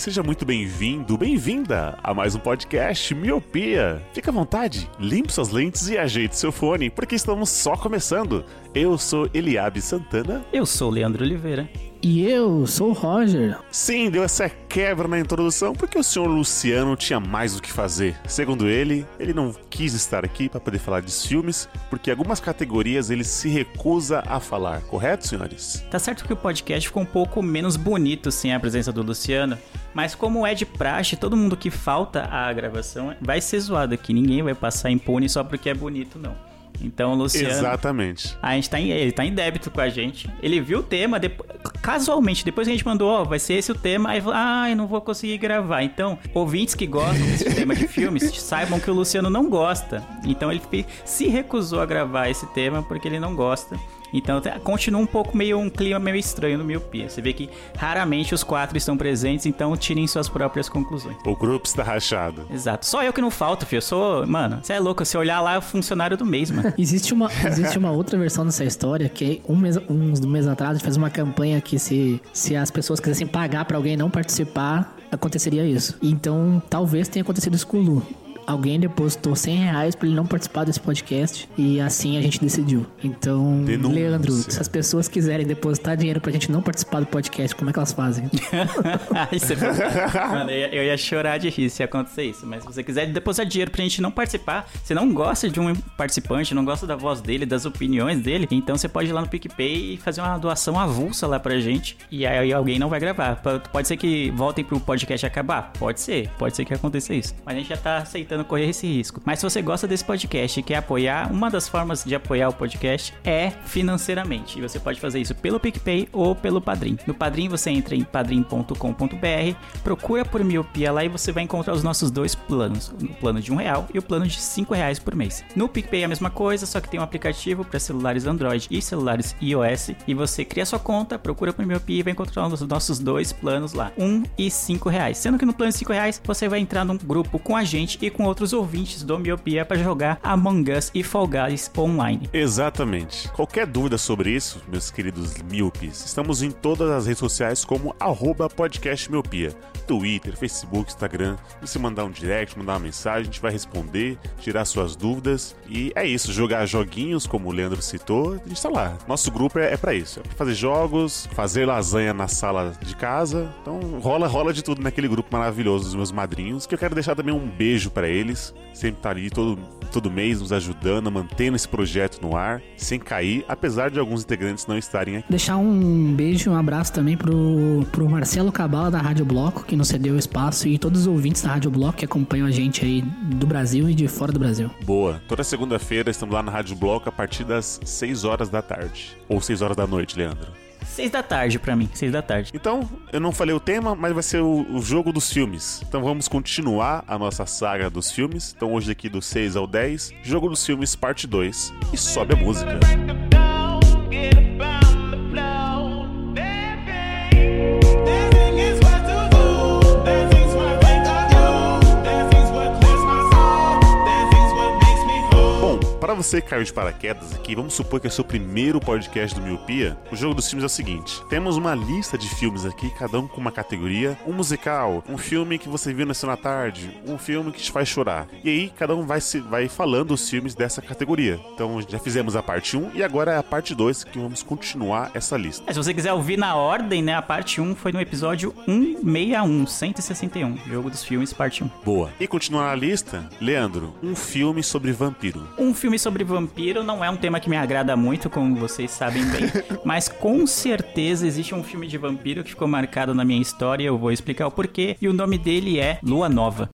Seja muito bem-vindo, bem-vinda a mais um podcast Miopia. Fique à vontade, limpe suas lentes e ajeite seu fone, porque estamos só começando. Eu sou Eliabe Santana. Eu sou Leandro Oliveira. E eu sou o Roger. Sim, deu essa quebra na introdução porque o senhor Luciano tinha mais o que fazer. Segundo ele, ele não quis estar aqui para poder falar de filmes, porque algumas categorias ele se recusa a falar, correto, senhores? Tá certo que o podcast ficou um pouco menos bonito sem a presença do Luciano, mas como é de praxe, todo mundo que falta à gravação vai ser zoado aqui. Ninguém vai passar impune só porque é bonito, não. Então, o Luciano. Exatamente. A gente tá em, ele tá em débito com a gente. Ele viu o tema, depo- casualmente, depois que a gente mandou, ó, vai ser esse o tema, aí falou, ah, eu não vou conseguir gravar. Então, ouvintes que gostam desse tema de filmes, saibam que o Luciano não gosta. Então, ele se recusou a gravar esse tema porque ele não gosta. Então, continua um pouco meio um clima meio estranho no Miopia. Você vê que raramente os quatro estão presentes, então tirem suas próprias conclusões. O grupo está rachado. Exato. Só eu que não falto, filho. Eu sou. Mano, você é louco. Se olhar lá, é o funcionário do mês, mano. Existe uma, existe uma outra versão dessa história que um mês, uns meses atrás a gente fez uma campanha que se, se as pessoas quisessem pagar pra alguém não participar, aconteceria isso. Então talvez tenha acontecido isso com o Lu. Alguém depositou 100 reais pra ele não participar desse podcast e assim a gente decidiu. Então, Denúncia. Leandro, se as pessoas quiserem depositar dinheiro pra gente não participar do podcast, como é que elas fazem? Aí você- Mano, eu ia, eu ia chorar de rir se acontecer isso. Mas se você quiser depositar dinheiro pra gente não participar, você não gosta de um participante, não gosta da voz dele, das opiniões dele, então você pode ir lá no PicPay e fazer uma doação avulsa lá pra gente. E aí alguém não vai gravar. Pode ser que voltem pro podcast acabar? Pode ser. Pode ser que aconteça isso. Mas a gente já tá aceitando correr esse risco. Mas se você gosta desse podcast e quer apoiar, uma das formas de apoiar o podcast é financeiramente. E você pode fazer isso pelo PicPay ou pelo Padrim. No Padrim você entra em padrim.com.br, procura por miopia lá e você vai encontrar os nossos dois planos. O plano de um real e o plano de cinco reais por mês. No PicPay é a mesma coisa, só que tem um aplicativo para celulares Android e celulares iOS. E você cria sua conta, procura por miopia e vai encontrar os nossos dois planos lá. Um e cinco reais. Sendo que no plano de cinco reais você vai entrar num grupo com a gente e com outros ouvintes do Miopia para jogar Among Us e Fall Guys online. Exatamente. Qualquer dúvida sobre isso, meus queridos miopes, estamos em todas as redes sociais como arroba podcast miopia. Twitter, Facebook, Instagram. Se você mandar um direct, mandar uma mensagem, a gente vai responder, tirar suas dúvidas. E é isso, jogar joguinhos, como o Leandro citou, a gente tá lá. Nosso grupo é, é para isso, é pra fazer jogos, fazer lasanha na sala de casa. Então rola, rola de tudo naquele grupo maravilhoso dos meus madrinhos, que eu quero deixar também um beijo para eles. Sempre tá ali todo, todo mês nos ajudando, mantendo esse projeto no ar, sem cair, apesar de alguns integrantes não estarem aqui. Deixar um beijo e um abraço também pro, pro Marcelo Cabala da Rádio Bloco, que nos cedeu o espaço, e todos os ouvintes da Rádio Bloco que acompanham a gente aí do Brasil e de fora do Brasil. Boa. Toda segunda-feira estamos lá na Rádio Bloco a partir das 6 horas da tarde. Ou 6 horas da noite, Leandro. Seis da tarde pra mim, seis da tarde. Então, eu não falei o tema, mas vai ser o, o jogo dos filmes. Então vamos continuar a nossa saga dos filmes. Então hoje aqui do 6 ao 10, Jogo dos Filmes parte 2. E sobe a música. Get para você que caiu de paraquedas aqui, vamos supor que é o seu primeiro podcast do Miopia. O jogo dos filmes é o seguinte: temos uma lista de filmes aqui, cada um com uma categoria: um musical, um filme que você viu da tarde, um filme que te faz chorar. E aí, cada um vai, se, vai falando os filmes dessa categoria. Então, já fizemos a parte 1 e agora é a parte 2 que vamos continuar essa lista. É, se você quiser ouvir na ordem, né? A parte 1 foi no episódio 161, 161. Jogo dos filmes, parte 1. Boa. E continuar a lista, Leandro, um filme sobre vampiro. Um filme sobre sobre vampiro não é um tema que me agrada muito, como vocês sabem bem. mas com certeza existe um filme de vampiro que ficou marcado na minha história. Eu vou explicar o porquê. E o nome dele é Lua Nova.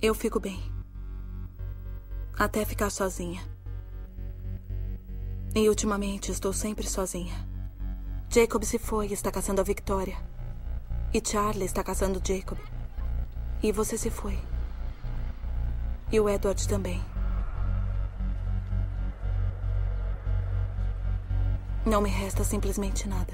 Eu fico bem. Até ficar sozinha. E ultimamente estou sempre sozinha. Jacob se foi e está caçando a Victoria. E Charlie está caçando Jacob. E você se foi. E o Edward também. Não me resta simplesmente nada.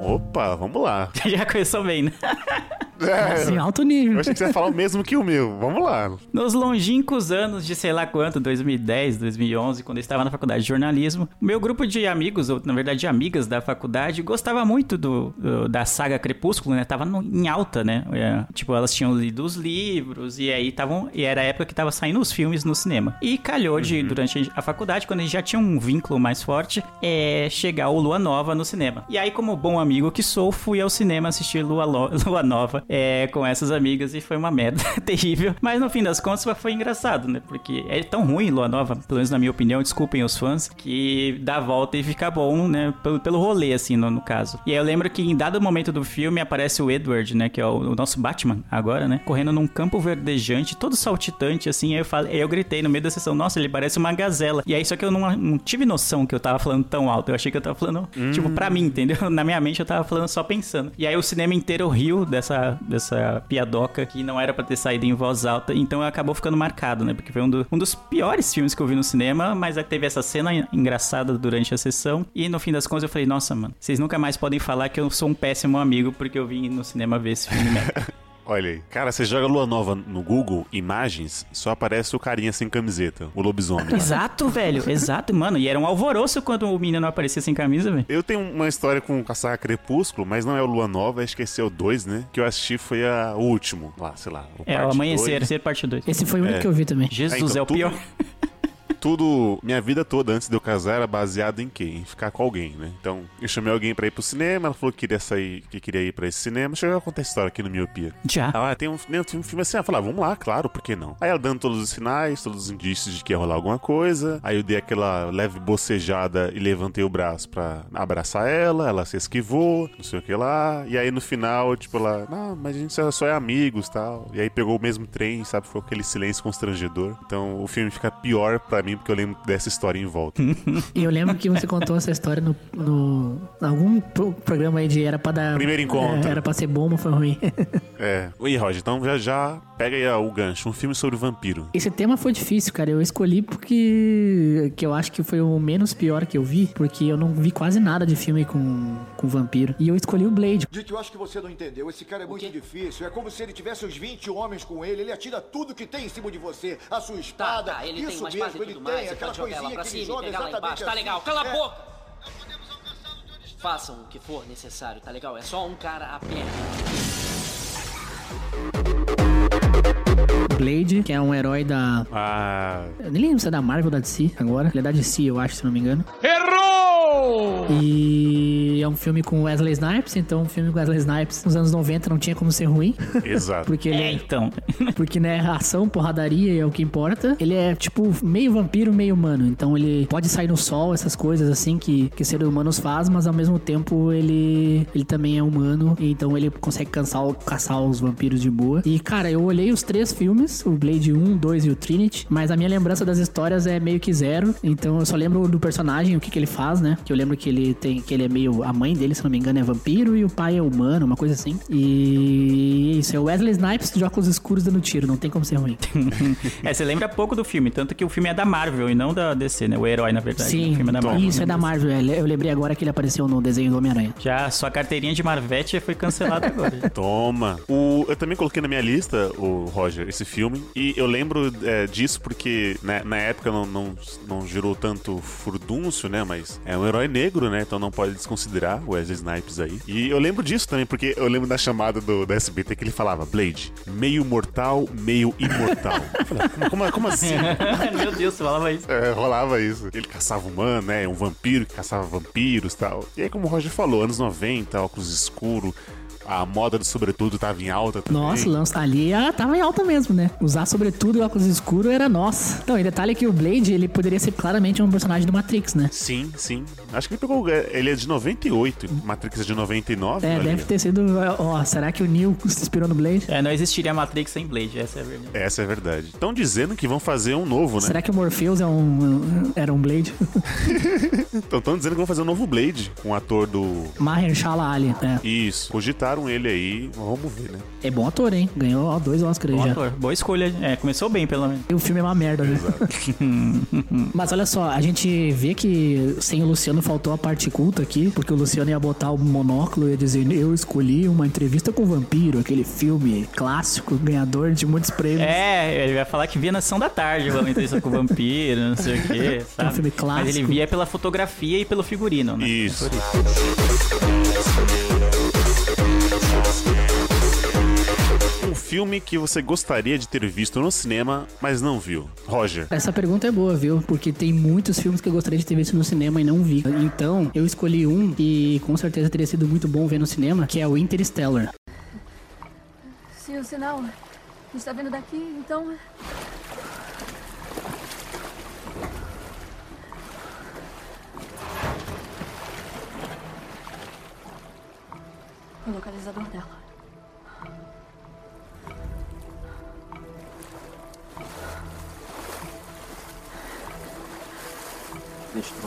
Opa, vamos lá. Já começou bem, né? Assim, alto nível. Eu achei que você ia falar o mesmo que o meu. Vamos lá. Nos longínquos anos de sei lá quanto, 2010, 2011, quando eu estava na faculdade de jornalismo, meu grupo de amigos, ou na verdade de amigas da faculdade, gostava muito do, do- da saga Crepúsculo, né? Tava no- em alta, né? É, tipo, elas tinham lido os livros e aí estavam. E era a época que tava saindo os filmes no cinema. E calhou de, durante a faculdade, quando a gente já tinha um vínculo mais forte, é chegar o Lua Nova no cinema. E aí, como bom amigo que sou, fui ao cinema assistir Lua, Lua Nova é, com essas amigas e foi uma merda terrível. Mas no fim das contas foi engraçado, né? Porque é tão ruim Lua Nova, pelo menos na minha opinião, desculpem os fãs, que dá a volta e fica bom, né? Pelo, pelo rolê, assim, no, no caso. E aí eu lembro que em dado momento do filme aparece o Edward, né? Que é o, o nosso Batman agora, né? Correndo num campo verdejante, todo saltitante, assim. Aí eu, falei, aí eu gritei no meio da sessão, nossa, ele parece uma gazela. E aí só que eu não, não tive noção que eu tava falando tão alto. Eu achei que eu tava falando, tipo, pra mim, entendeu? Na minha mente eu tava falando só pensando. E aí o cinema inteiro riu dessa, dessa piadoca que não era pra ter saído em voz alta. Então acabou ficando marcado, né? Porque foi um, do- um dos piores filmes que eu vi no cinema, mas teve essa cena engraçada durante a sessão. E no fim das contas eu falei, nossa, mano, vocês nunca mais podem falar que eu sou um péssimo amigo porque eu vim no cinema ver esse filme merda. Olha aí. Cara, você joga Lua Nova no Google, imagens, só aparece o carinha sem camiseta, o lobisomem. exato, velho, exato, mano. E era um alvoroço quando o menino aparecia sem camisa, velho. Eu tenho uma história com a saga Crepúsculo, mas não é o Lua Nova, acho que esse é o 2, né? Que eu assisti foi a, o último, lá, sei lá. O É, o parte Amanhecer, dois. ser parte 2. Esse foi o único É. que eu vi também. Jesus, então, é o tudo- pior. Tudo, minha vida toda antes de eu casar era baseado em quê? Em ficar com alguém, né? Então, eu chamei alguém pra ir pro cinema, ela falou que queria sair, que queria ir pra esse cinema. Deixa eu contar a história aqui no Miopia. Já. Ah, tem um, tem um filme assim, ela falou, ah, vamos lá, claro, por que não? Aí ela dando todos os sinais, todos os indícios de que ia rolar alguma coisa. Aí eu dei aquela leve bocejada e levantei o braço pra abraçar ela, ela se esquivou, não sei o que lá. E aí no final, tipo, ela, não, mas a gente só- só é amigos tal. E aí pegou o mesmo trem, sabe? Foi aquele silêncio constrangedor. Então o filme fica pior pra mim porque eu lembro dessa história em volta. E eu lembro que você contou essa história no, no algum pro- programa aí de era pra dar. Primeiro encontro. É, era pra ser bom, mas foi ruim. é. E Roger, então já já pega aí o gancho, um filme sobre vampiro. Esse tema foi difícil, cara. Eu escolhi porque que eu acho que foi o menos pior que eu vi, porque eu não vi quase nada de filme com, com vampiro. E eu escolhi o Blade. Dick, eu acho que você não entendeu. Esse cara é muito difícil. É como se ele tivesse uns 20 homens com ele. Ele atira tudo que tem em cima de você. A sua espada. Tá, tá, ele Isso mesmo, espada tudo tem. mais. Você aquela pode jogar ela pra cima joga pegar lá embaixo. Tá assim. legal, cala a É. boca! Façam o que for necessário, tá legal? É só um cara apenas. Blade, que é um herói da. Ah, Eu nem lembro se é da Marvel ou da DC agora. Ele é da DC, eu acho, se não me engano. Errou! E é um filme com Wesley Snipes, então um filme com Wesley Snipes nos anos 90 não tinha como ser ruim. exato. Porque ele É, é, então. Porque, né, ação, porradaria é o que importa. Ele é, tipo, meio vampiro, meio humano. Então ele pode sair no sol, essas coisas assim que, que seres humanos faz, mas ao mesmo tempo ele, ele também é humano. Então ele consegue caçar, caçar os vampiros de boa. E, cara, eu olhei os três filmes, o Blade 1, 2 e o Trinity, mas a minha lembrança das histórias é meio que zero. Então eu só lembro do personagem, o que, que ele faz, né? Que eu lembro que ele tem. que ele é meio. A mãe dele, se não me engano, é vampiro e o pai é humano, uma coisa assim. E isso, é o Wesley Snipes de óculos escuros dando tiro, não tem como ser ruim. É, você lembra pouco do filme, tanto que o filme é da Marvel e não da DC, né? O herói, na verdade. Sim, o filme é da Marvel. isso é da Marvel. é, Eu lembrei agora que ele apareceu no desenho do Homem-Aranha. Já sua carteirinha de Marvete foi cancelada agora. Toma. O, eu também coloquei na minha lista, o Roger, esse filme. E eu lembro é, disso porque né, na época não, não, não gerou tanto furdúncio, né? Mas é um herói negro, né? Então não pode desconsiderar o Wesley Snipes aí. E eu lembro disso também, porque eu lembro da chamada do, da SBT que ele falava Blade, meio mortal, meio imortal. Falei, como, como, como assim? Meu Deus, você falava isso. É, rolava isso. Ele caçava humano, né? Um vampiro que caçava vampiros e tal. E aí, como o Roger falou, anos 90, óculos escuros, A moda do sobretudo tava em alta também. Nossa, lança ali ah, tava em alta mesmo, né? Usar sobretudo e óculos escuros era nossa. Não, e detalhe que o Blade, ele poderia ser claramente um personagem do Matrix, né? Sim, sim. Acho que ele pegou. Ele é de 98, Matrix é de 99. É, deve ter sido. Ó, será que o Neo se inspirou no Blade? É, não existiria Matrix sem Blade, essa é a verdade. Essa é verdade. Estão dizendo que vão fazer um novo, né? Será que o Morpheus é um, era um Blade? Então estão dizendo que vão fazer um novo Blade com o ator do. Mahershala Ali. É. Isso. Cogitaram ele aí. Vamos ver, né? é bom ator, hein? Ganhou dois Oscars Bom já. ator. Boa escolha. É, começou bem, pelo menos. E o filme é uma merda, né? Mas olha só, a gente vê que sem o Luciano faltou a parte culta aqui, porque o Luciano ia botar o monóculo e ia dizer: Eu escolhi uma entrevista com o vampiro, aquele filme clássico, ganhador de muitos prêmios. É, ele vai falar que via na sessão da tarde, uma entrevista com o vampiro, não sei o quê, sabe? um filme clássico. Mas ele via pela fotografia e pelo figurino, né? Isso. É filme que você gostaria de ter visto no cinema, mas não viu. Roger. Essa pergunta é boa, viu? Porque tem muitos filmes que eu gostaria de ter visto no cinema e não vi. Então, eu escolhi um que com certeza teria sido muito bom ver no cinema, que é o Interstellar. Se o sinal está vindo daqui, então. O localizador dela.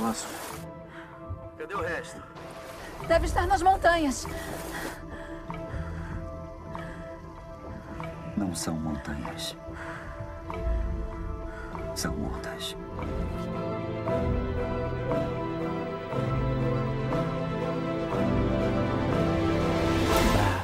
Deixa o troço. Cadê o resto? Deve estar nas montanhas. Não são montanhas. São ondas.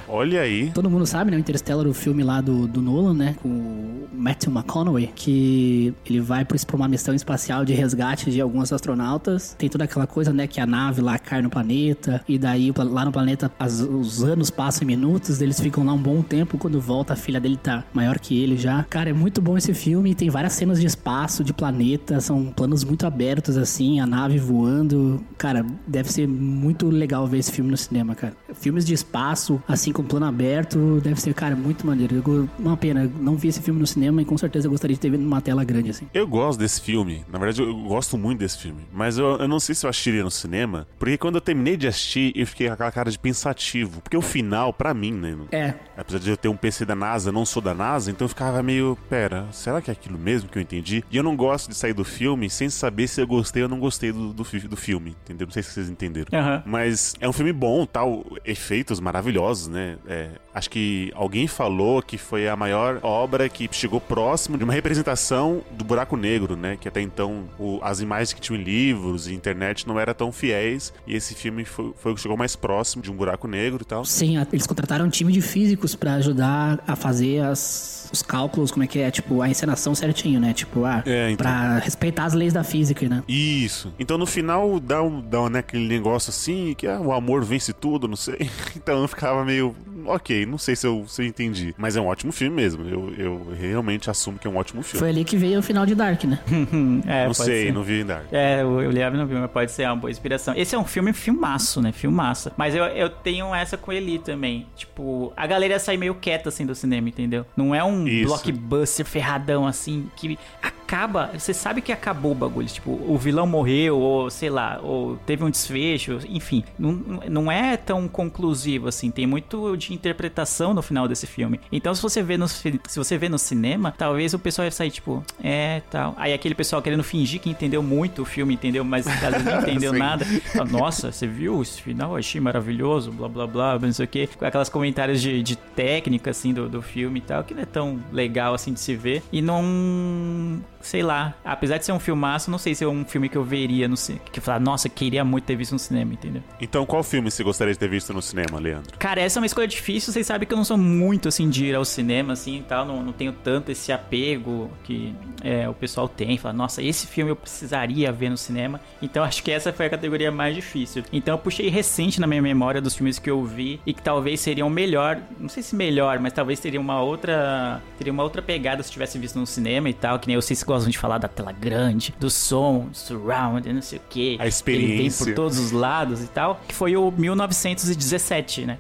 Olha aí. Todo mundo sabe, né? O Interstellar, o filme lá do, do Nolan, né? Com o Matthew McConaughey, que ele vai pra uma missão espacial de resgate de alguns astronautas. Tem toda aquela coisa, né? Que a nave lá cai no planeta, e daí lá no planeta as- os anos passam em minutos, eles ficam lá um bom tempo. Quando volta, a filha dele tá maior que ele já. Cara, é muito bom esse filme. Tem várias cenas de espaço, de planeta, são planos muito abertos, assim, a nave voando. Cara, deve ser muito legal ver esse filme no cinema, cara. Filmes de espaço, assim, com plano aberto, deve ser, cara, muito maneiro. Eu Uma pena, não vi esse filme no cinema e com certeza eu gostaria de ter visto numa tela grande, assim. Eu gosto desse filme. Na verdade, eu gosto muito desse filme. Mas eu, eu não sei se eu assistiria no cinema. Porque quando eu terminei de assistir, eu fiquei com aquela cara de pensativo. Porque o final, pra mim, né? É, Apesar de eu ter um PC da NASA, não sou da NASA, então eu ficava meio, pera, será que é aquilo mesmo que eu entendi? E eu não gosto de sair do filme sem saber se eu gostei ou não gostei do, do, do filme, entendeu? Não sei se vocês entenderam. Aham. Mas é um filme bom, tal, efeitos maravilhosos, né? É, acho que alguém falou que foi a maior obra que chegou próximo de uma representação do buraco negro, né? Que até então o- as imagens que tinham em livros e internet não eram tão fiéis, e esse filme foi, foi o que chegou mais próximo de um buraco negro e tal. sim, eles contrataram um time de físicos pra ajudar a fazer as, os cálculos, como é que é, tipo, a encenação certinho, né? Tipo, ah, É, então. pra respeitar as leis da física, né? Isso. Então no final dá, um, dá um, né, aquele negócio assim, que ah, o amor vence tudo, não sei. Então eu ficava meio. Ok, não sei se eu, se eu entendi. Mas é um ótimo filme mesmo. Eu, eu realmente assumo que é um ótimo filme. Foi ali que veio o final de Dark, né? É, não pode sei, ser. não vi Dark. É, o o Liab não viu, mas pode ser uma boa inspiração. Esse é um filme filmaço, né? Filmaço. Mas eu, eu tenho essa com ele também. Tipo, a galera sai meio quieta assim do cinema, entendeu? Não é um Isso. blockbuster ferradão assim que acaba. Você sabe que acabou o bagulho. Tipo, o vilão morreu, ou sei lá, ou teve um desfecho, enfim. Não, não é tão conclusivo assim. Tem muito de interpretação no final desse filme. Então, se você vê no, se você vê no cinema, talvez o pessoal vai sair, tipo, é, tal. Aí aquele pessoal querendo fingir que entendeu muito o filme, entendeu? Mas às vezes não entendeu nada. Fala, Nossa, você viu esse final? Eu achei maravilhoso, blá blá blá, não sei o quê. Com aquelas comentários de, de técnica, assim, do, do filme e tal, que não é tão legal assim de se ver. E não. Sei lá. Apesar de ser um filmaço, não sei se é um filme que eu veria no cinema. Que eu falar, nossa, queria muito ter visto no cinema, entendeu? Então qual filme você gostaria de ter visto no cinema, Leandro? Cara, essa é uma escolha difícil. Vocês sabem que eu não sou muito assim de ir ao cinema, assim e tal. Não, não tenho tanto esse apego que é, o pessoal tem. Fala, nossa, esse filme eu precisaria ver no cinema. Então acho que essa foi a categoria mais difícil. Então eu puxei recente na minha memória dos filmes que eu vi e que talvez seriam melhor. Não sei se melhor, mas talvez teria uma outra. Teria uma outra pegada se tivesse visto no cinema e tal. Que nem vocês gostam de falar da tela grande, do som, surround, não sei o que. A experiência. Ele vem por todos os lados e tal. Que foi o 1917, né?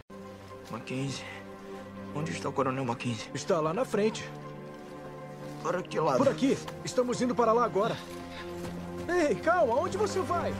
Mackenzie. Onde está o Coronel Mackenzie? Está lá na frente. Para que lado? Por aqui. Estamos indo para lá agora. Ei, calma, onde você vai?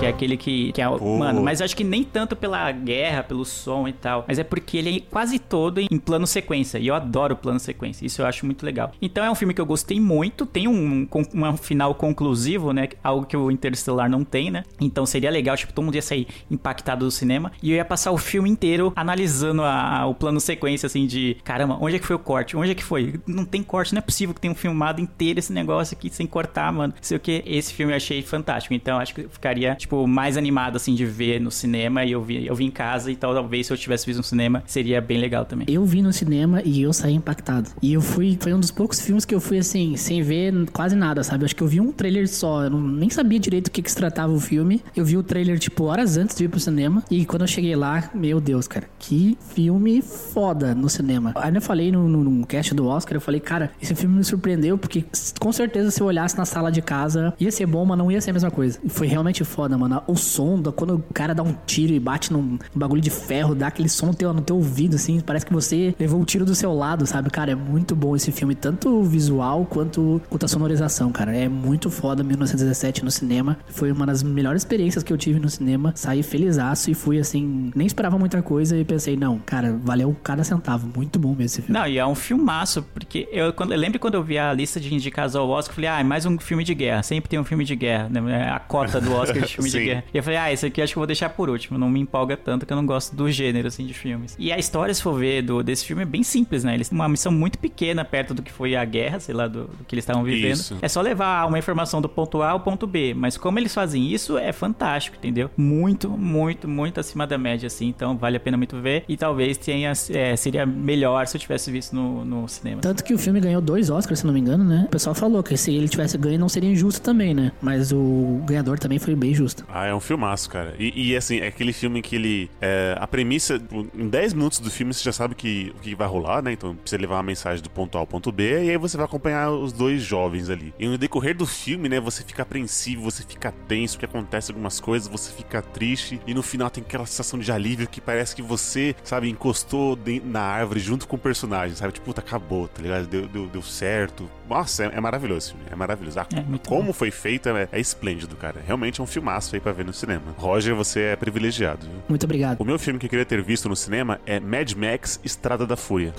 Que é aquele que. que é, Mano, mas acho que nem tanto pela guerra, pelo som e tal. Mas é porque ele é quase todo em plano sequência. E eu adoro plano sequência. Isso eu acho muito legal. Então é um filme que eu gostei muito. Tem um, com- um final conclusivo, né? Algo que o Interstellar não tem, né? Então seria legal, tipo, todo mundo ia sair impactado do cinema. E eu ia passar o filme inteiro analisando a- o plano sequência, assim, de caramba, onde é que foi o corte? Onde é que foi? Não tem corte, não é possível que tenha um filmado inteiro esse negócio aqui sem cortar, mano. Não sei o que. Esse filme eu achei fantástico. Então acho que ficaria, tipo, mais animado, assim, de ver no cinema. E eu vi, eu vi em casa. E tal, talvez se eu tivesse visto no cinema, seria bem legal também. Eu vi no cinema e eu saí impactado. E eu fui. Foi um dos poucos filmes que eu fui assim, sem ver quase nada, sabe? Acho que eu vi um trailer só. Eu não, nem sabia direito o que, que se tratava o filme. Eu vi o trailer, tipo, horas antes de ir pro cinema. E quando eu cheguei lá, meu Deus, cara, que filme foda no cinema. Ainda eu falei no, no, no cast do Oscar, eu falei, cara, esse filme me surpreendeu, porque com certeza se eu olhasse na sala de casa, ia ser bom, mas não ia ser a mesma coisa. E foi realmente foda, mano. O som, da- quando o cara dá um tiro e bate num, num bagulho de ferro, dá aquele som no teu, no teu ouvido, assim, parece que você levou o tiro do seu lado, sabe? Cara, é muito bom esse filme, tanto visual quanto, quanto a sonorização, cara. É muito foda 1917 no cinema. Foi uma das melhores experiências que eu tive no cinema. Saí felizaço e fui assim, nem esperava muita coisa e pensei, não, cara, valeu cada centavo. Muito bom mesmo esse filme. Não, e é um filmaço, porque eu, quando, eu lembro quando eu vi a lista de indicados ao Oscar, eu falei, ah, é mais um filme de guerra. Sempre tem um filme de guerra, né? A cota do Oscar de filme de Sim. guerra. E eu falei, ah, esse aqui acho que eu vou deixar por último. Não me empolga tanto que eu não gosto do gênero, assim, de filmes. E a história, se for ver, do, desse filme é bem simples, né? Eles têm uma missão muito pequena perto do que foi a guerra, sei lá, do, do que eles estavam vivendo. Isso. É só levar uma informação do ponto A ao ponto B. Mas como eles fazem isso, é fantástico, entendeu? Muito, muito, muito acima da média, assim. Então vale a pena muito ver. E talvez tenha, é, seria melhor se eu tivesse visto no, no cinema. Tanto que o filme ganhou dois Oscars, se não me engano, né? O pessoal falou que se ele tivesse ganho não seria injusto também, né? Mas o ganhador também foi bem justo. Ah, é um filmaço, cara. E, e, assim, é aquele filme que ele. é, a premissa. Em 10 minutos do filme você já sabe que, o que vai rolar, né? Então precisa levar uma mensagem do ponto A ao ponto B. E aí você vai acompanhar os dois jovens ali. E no decorrer do filme, né? Você fica apreensivo, você fica tenso, que acontece algumas coisas, você fica triste. E no final tem aquela sensação de alívio que parece que você, sabe, encostou na árvore junto com o personagem, sabe? Tipo, puta, acabou, tá ligado? Deu, deu, deu certo. Nossa, é, é maravilhoso esse filme. É maravilhoso. Ah, É, como foi feito é, é esplêndido, cara. Realmente é um filmaço aí pra ver no cinema. Roger, você é privilegiado, viu? Muito obrigado. O meu filme que eu queria ter visto no cinema é Mad Max Estrada da Fúria.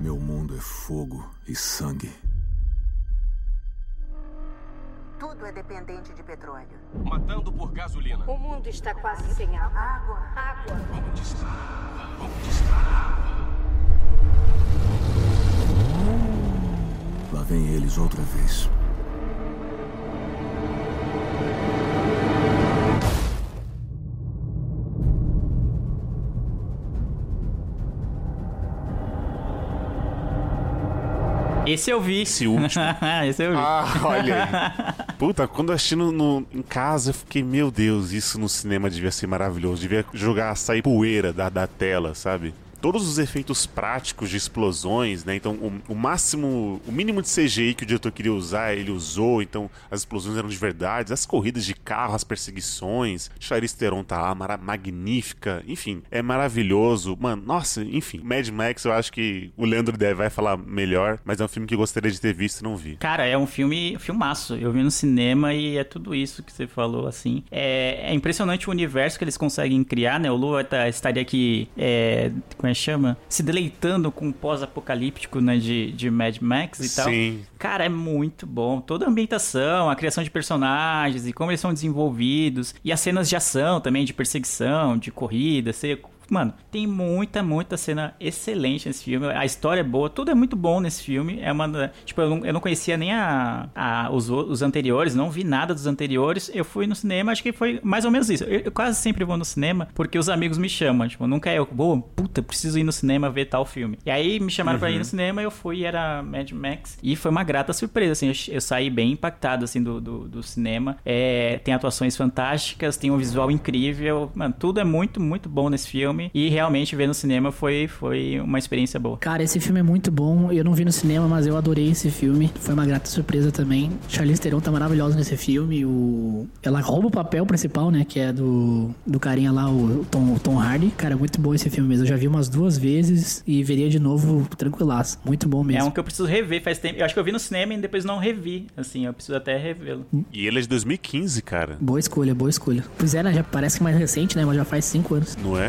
Meu mundo é fogo e sangue. Tudo é dependente de petróleo. Matando por gasolina. O mundo está quase sem água. Água. Água. Onde está a água? Onde está a água? Lá vem eles outra vez. Esse eu vi. Esse último. Esse eu vi. Ah, olha aí. Puta, quando eu assisti no, no- em casa, eu fiquei, meu Deus, isso no cinema devia ser maravilhoso. Devia jogar, sair poeira da, da tela, sabe? Todos os efeitos práticos de explosões, né? Então, o, o máximo, o mínimo de CGI que o diretor queria usar, ele usou. Então, as explosões eram de verdade. As corridas de carro, as perseguições. Charlize Theron tá lá, magnífica. Enfim, é maravilhoso. Mano, nossa, enfim. Mad Max, eu acho que o Leandro deve vai falar melhor. Mas é um filme que eu gostaria de ter visto e não vi. Cara, é um filme, filmaço. Eu vi no cinema e é tudo isso que você falou, assim. É, é impressionante o universo que eles conseguem criar, né? O Lua tá- estaria aqui, é, como é que chama? Se deleitando com o pós-apocalíptico, né? De, de Mad Max e tal. Sim. Cara, é muito bom. Toda a ambientação, a criação de personagens e como eles são desenvolvidos. E as cenas de ação também, de perseguição, de corrida, você... Mano, tem muita, muita cena excelente nesse filme. A história é boa, tudo é muito bom nesse filme. É uma. da- Tipo, eu não, eu não conhecia nem a, a- os, os anteriores, não vi nada dos anteriores. Eu fui no cinema, acho que foi mais ou menos isso. Eu, eu quase sempre vou no cinema porque os amigos me chamam. Tipo, nunca é eu, boa, puta, preciso ir no cinema ver tal filme. E aí me chamaram pra ir Uhum. no cinema, eu fui e era Mad Max. E foi uma grata surpresa, assim. Eu, eu saí bem impactado, assim, do, do, do cinema. É, tem atuações fantásticas, tem um visual incrível. Mano, tudo é muito, muito bom nesse filme. Filme. E realmente ver no cinema foi, foi uma experiência boa. Cara, esse filme é muito bom. Eu não vi no cinema, mas eu adorei esse filme. Foi uma grata surpresa também. Charlize Theron tá maravilhosa nesse filme. O... Ela rouba o papel principal, né? Que é do, do carinha lá, o Tom, o Tom Hardy. Cara, muito bom esse filme mesmo. Eu já vi umas duas vezes e veria de novo tranquilaço. Muito bom É mesmo. um que eu preciso rever faz tempo. Eu acho que eu vi no cinema e depois não revi. Assim, eu preciso até revê-lo. E ele é de 2015, cara. Boa escolha, boa escolha. Pois é, né? Já parece que mais recente, né? Mas já faz cinco anos. Não é?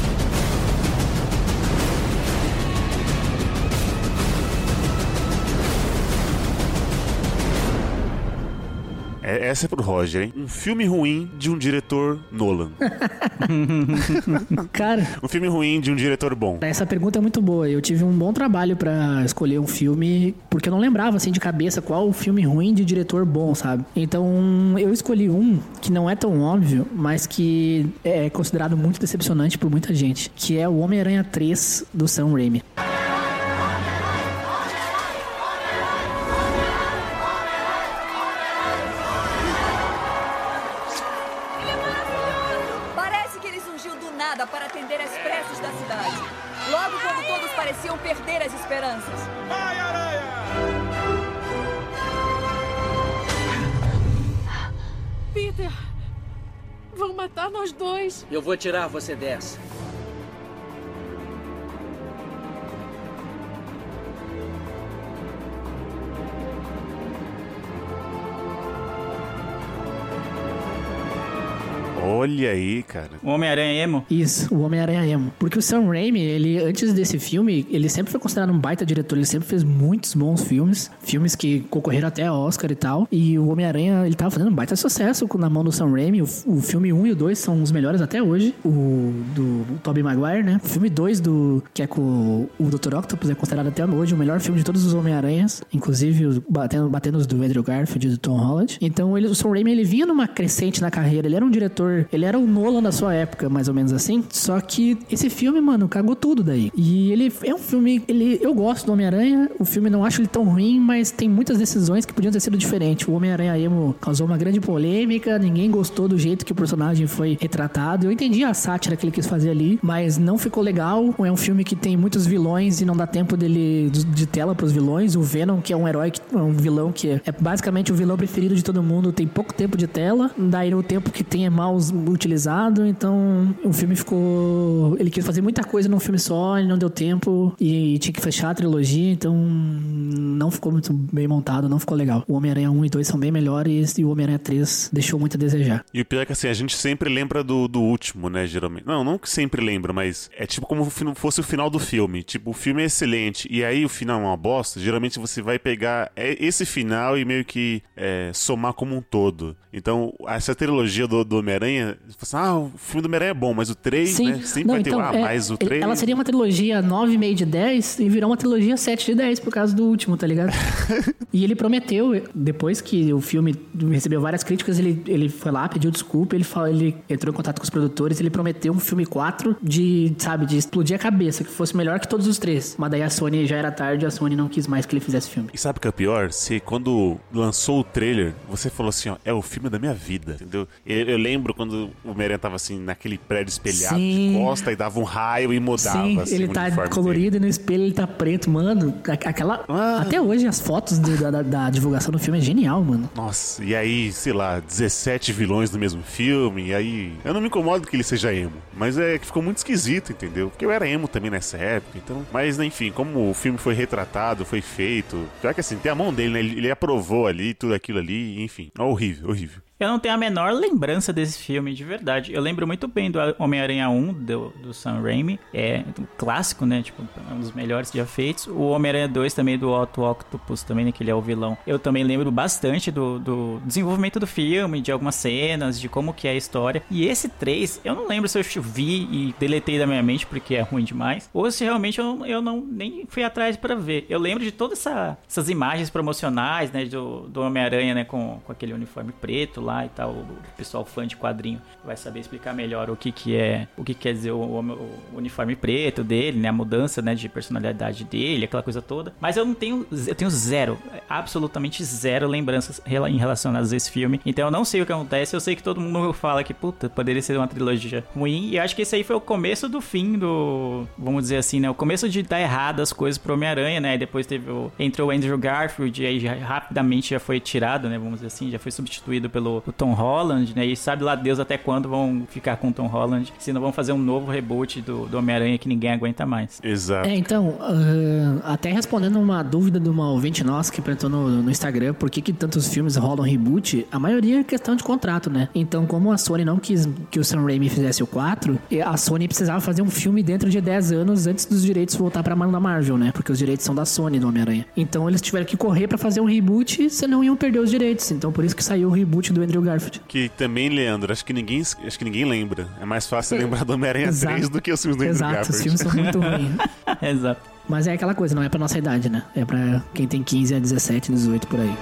essa é pro Roger, hein? Um filme ruim de um diretor Nolan. Cara, Um filme ruim de um diretor bom. essa pergunta é muito boa. Eu tive um bom trabalho pra escolher um filme, porque eu não lembrava assim de cabeça qual o filme ruim de diretor bom, sabe? Então, eu escolhi um que não é tão óbvio, mas que é considerado muito decepcionante por muita gente, que é o Homem-Aranha 3 do Sam Raimi. Vou tirar você dessa. Olha aí, cara. O Homem-Aranha emo? Isso, o Homem-Aranha emo. Porque o Sam Raimi, ele, antes desse filme, ele sempre foi considerado um baita diretor. Ele sempre fez muitos bons filmes. Filmes que concorreram até Oscar e tal. E o Homem-Aranha, ele tava fazendo um baita sucesso com- na mão do Sam Raimi. O, o filme 1 e o 2 são os melhores até hoje. O do Tobey Maguire, né? O filme 2 do... Que é com o Dr. Octopus, é considerado até hoje o melhor filme de todos os Homem-Aranhas. Inclusive, os- batendo, batendo os do Andrew Garfield e do Tom Holland. Então, ele, o Sam Raimi, ele vinha numa crescente na carreira. Ele era um diretor... Ele era o Nolan da sua época, mais ou menos assim. Só que esse filme, mano, cagou tudo daí. E ele é um filme... Ele, eu gosto do Homem-Aranha. O filme não acho ele tão ruim, mas tem muitas decisões que podiam ter sido diferentes. O Homem-Aranha emo causou uma grande polêmica. Ninguém gostou do jeito que o personagem foi retratado. Eu entendi a sátira que ele quis fazer ali, mas não ficou legal. É um filme que tem muitos vilões e não dá tempo dele de, tela pros vilões. O Venom, que é um herói, que, um vilão que é basicamente o vilão preferido de todo mundo, tem pouco tempo de tela. Daí o tempo que tem é mal us- utilizado. Então o filme ficou. Ele quis fazer muita coisa num filme só, ele não deu tempo e tinha que fechar a trilogia. Então não ficou muito bem montado, não ficou legal. O Homem-Aranha 1 e 2 são bem melhores e o Homem-Aranha 3 deixou muito a desejar. E o pior é que assim, a gente sempre lembra do, do último, né, geralmente. Não, não que sempre lembra, mas é tipo como fosse o final do filme. Tipo, o filme é excelente e aí o final é uma bosta. Geralmente você vai pegar é, esse final e meio que é, somar como um todo. Então, essa trilogia do, do Homem-Aranha, assim, ah, o filme do Homem-Aranha é bom, mas o 3, né, sempre Não, vai ter, então, ah, é, mas o ele- 3... Ela seria uma trilogia 9,5 de 10 e virou uma trilogia 7 de 10 por causa do último, tá ligado? e ele prometeu, depois que o filme recebeu várias críticas, ele, ele foi lá, pediu desculpa, ele, falou, ele entrou em contato com os produtores, ele prometeu um filme 4 de, sabe, de explodir a cabeça, que fosse melhor que todos os três. Mas daí a Sony já era tarde, a Sony não quis mais que ele fizesse filme. E sabe o que é pior? Se quando lançou o trailer, você falou assim, ó, é o filme da minha vida, entendeu? Eu, eu lembro quando o Homem-Aranha tava assim, naquele prédio espelhado Sim. de costa e dava um raio e mudava, Sim, assim, ele tá colorido e no espelho ele tá preto, mano. Aquela. Até hoje as fotos do- da, da- divulgação do filme é genial, mano. Nossa, e aí, sei lá, 17 vilões no mesmo filme, e aí. Eu não me incomodo que ele seja emo, mas é que ficou muito esquisito, entendeu? Porque eu era emo também nessa época, então. Mas, enfim, como o filme foi retratado, foi feito. Pior que assim, tem a mão dele, né? Ele, ele aprovou ali, tudo aquilo ali, enfim. Horrível, horrível. Eu não tenho a menor lembrança desse filme, de verdade. Eu lembro muito bem do Homem-Aranha 1, do, do Sam Raimi. É um clássico, né? Tipo, um dos melhores já feitos. O Homem-Aranha 2 também, do Otto Octopus, também, né? Que ele é o vilão. Eu também lembro bastante do, do desenvolvimento do filme, de algumas cenas, de como que é a história. E esse 3, eu não lembro se eu vi e deletei da minha mente, porque é ruim demais. Ou se realmente eu, eu não nem fui atrás pra ver. Eu lembro de todas essa, essas imagens promocionais, né? Do, do Homem-Aranha, né? Com, com aquele uniforme preto lá lá e tal, o pessoal fã de quadrinho vai saber explicar melhor o que que é, o que quer dizer o, o uniforme preto dele, né, a mudança, né, de personalidade dele, aquela coisa toda. Mas eu não tenho, eu tenho zero, absolutamente zero lembranças em relacionadas a esse filme. Então eu não sei o que acontece, eu sei que todo mundo fala que, puta, poderia ser uma trilogia ruim, e acho que esse aí foi o começo do fim do, vamos dizer assim, né, o começo de dar errado as coisas pro Homem-Aranha, né, e depois teve o, entrou o Andrew Garfield, e aí já, rapidamente já foi tirado, né, vamos dizer assim, já foi substituído pelo o Tom Holland, né, e sabe lá Deus até quando vão ficar com o Tom Holland, se não vão fazer um novo reboot do, do Homem-Aranha que ninguém aguenta mais. Exato. É, então, ah, até respondendo uma dúvida de uma ouvinte nossa que perguntou no, no Instagram por que, que tantos filmes rolam reboot, a maioria é questão de contrato, né? Então, como a Sony não quis que o Sam Raimi fizesse o 4, e a Sony precisava fazer um filme dentro de 10 anos antes dos direitos voltar pra mão da Marvel, né? Porque os direitos são da Sony do Homem-Aranha. Então, eles tiveram que correr pra fazer um reboot, senão iam perder os direitos. Então, por isso que saiu o reboot do Andrew Garfield. Que também, Leandro, acho que ninguém, acho que ninguém lembra. É mais fácil lembrar do Homem-Aranha Exato. 3 do que os filmes do Andrew Exato, Garfield. os filmes são muito ruins. Exato. Mas é aquela coisa, não é pra nossa idade, né? É pra quem tem 15 a 17, 18 por aí.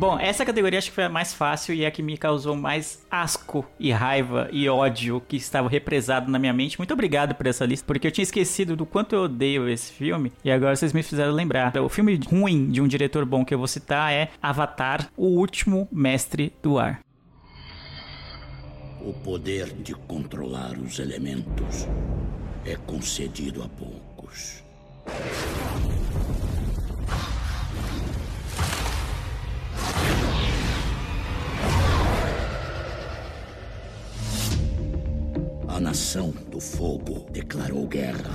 Bom, essa categoria acho que foi a mais fácil e a que me causou mais asco e raiva e ódio que estava represado na minha mente. Muito obrigado por essa lista, porque eu tinha esquecido do quanto eu odeio esse filme e agora vocês me fizeram lembrar. O filme ruim de um diretor bom que eu vou citar é Avatar, o último mestre do ar. O poder de controlar os elementos é concedido a poucos. A nação do fogo declarou guerra.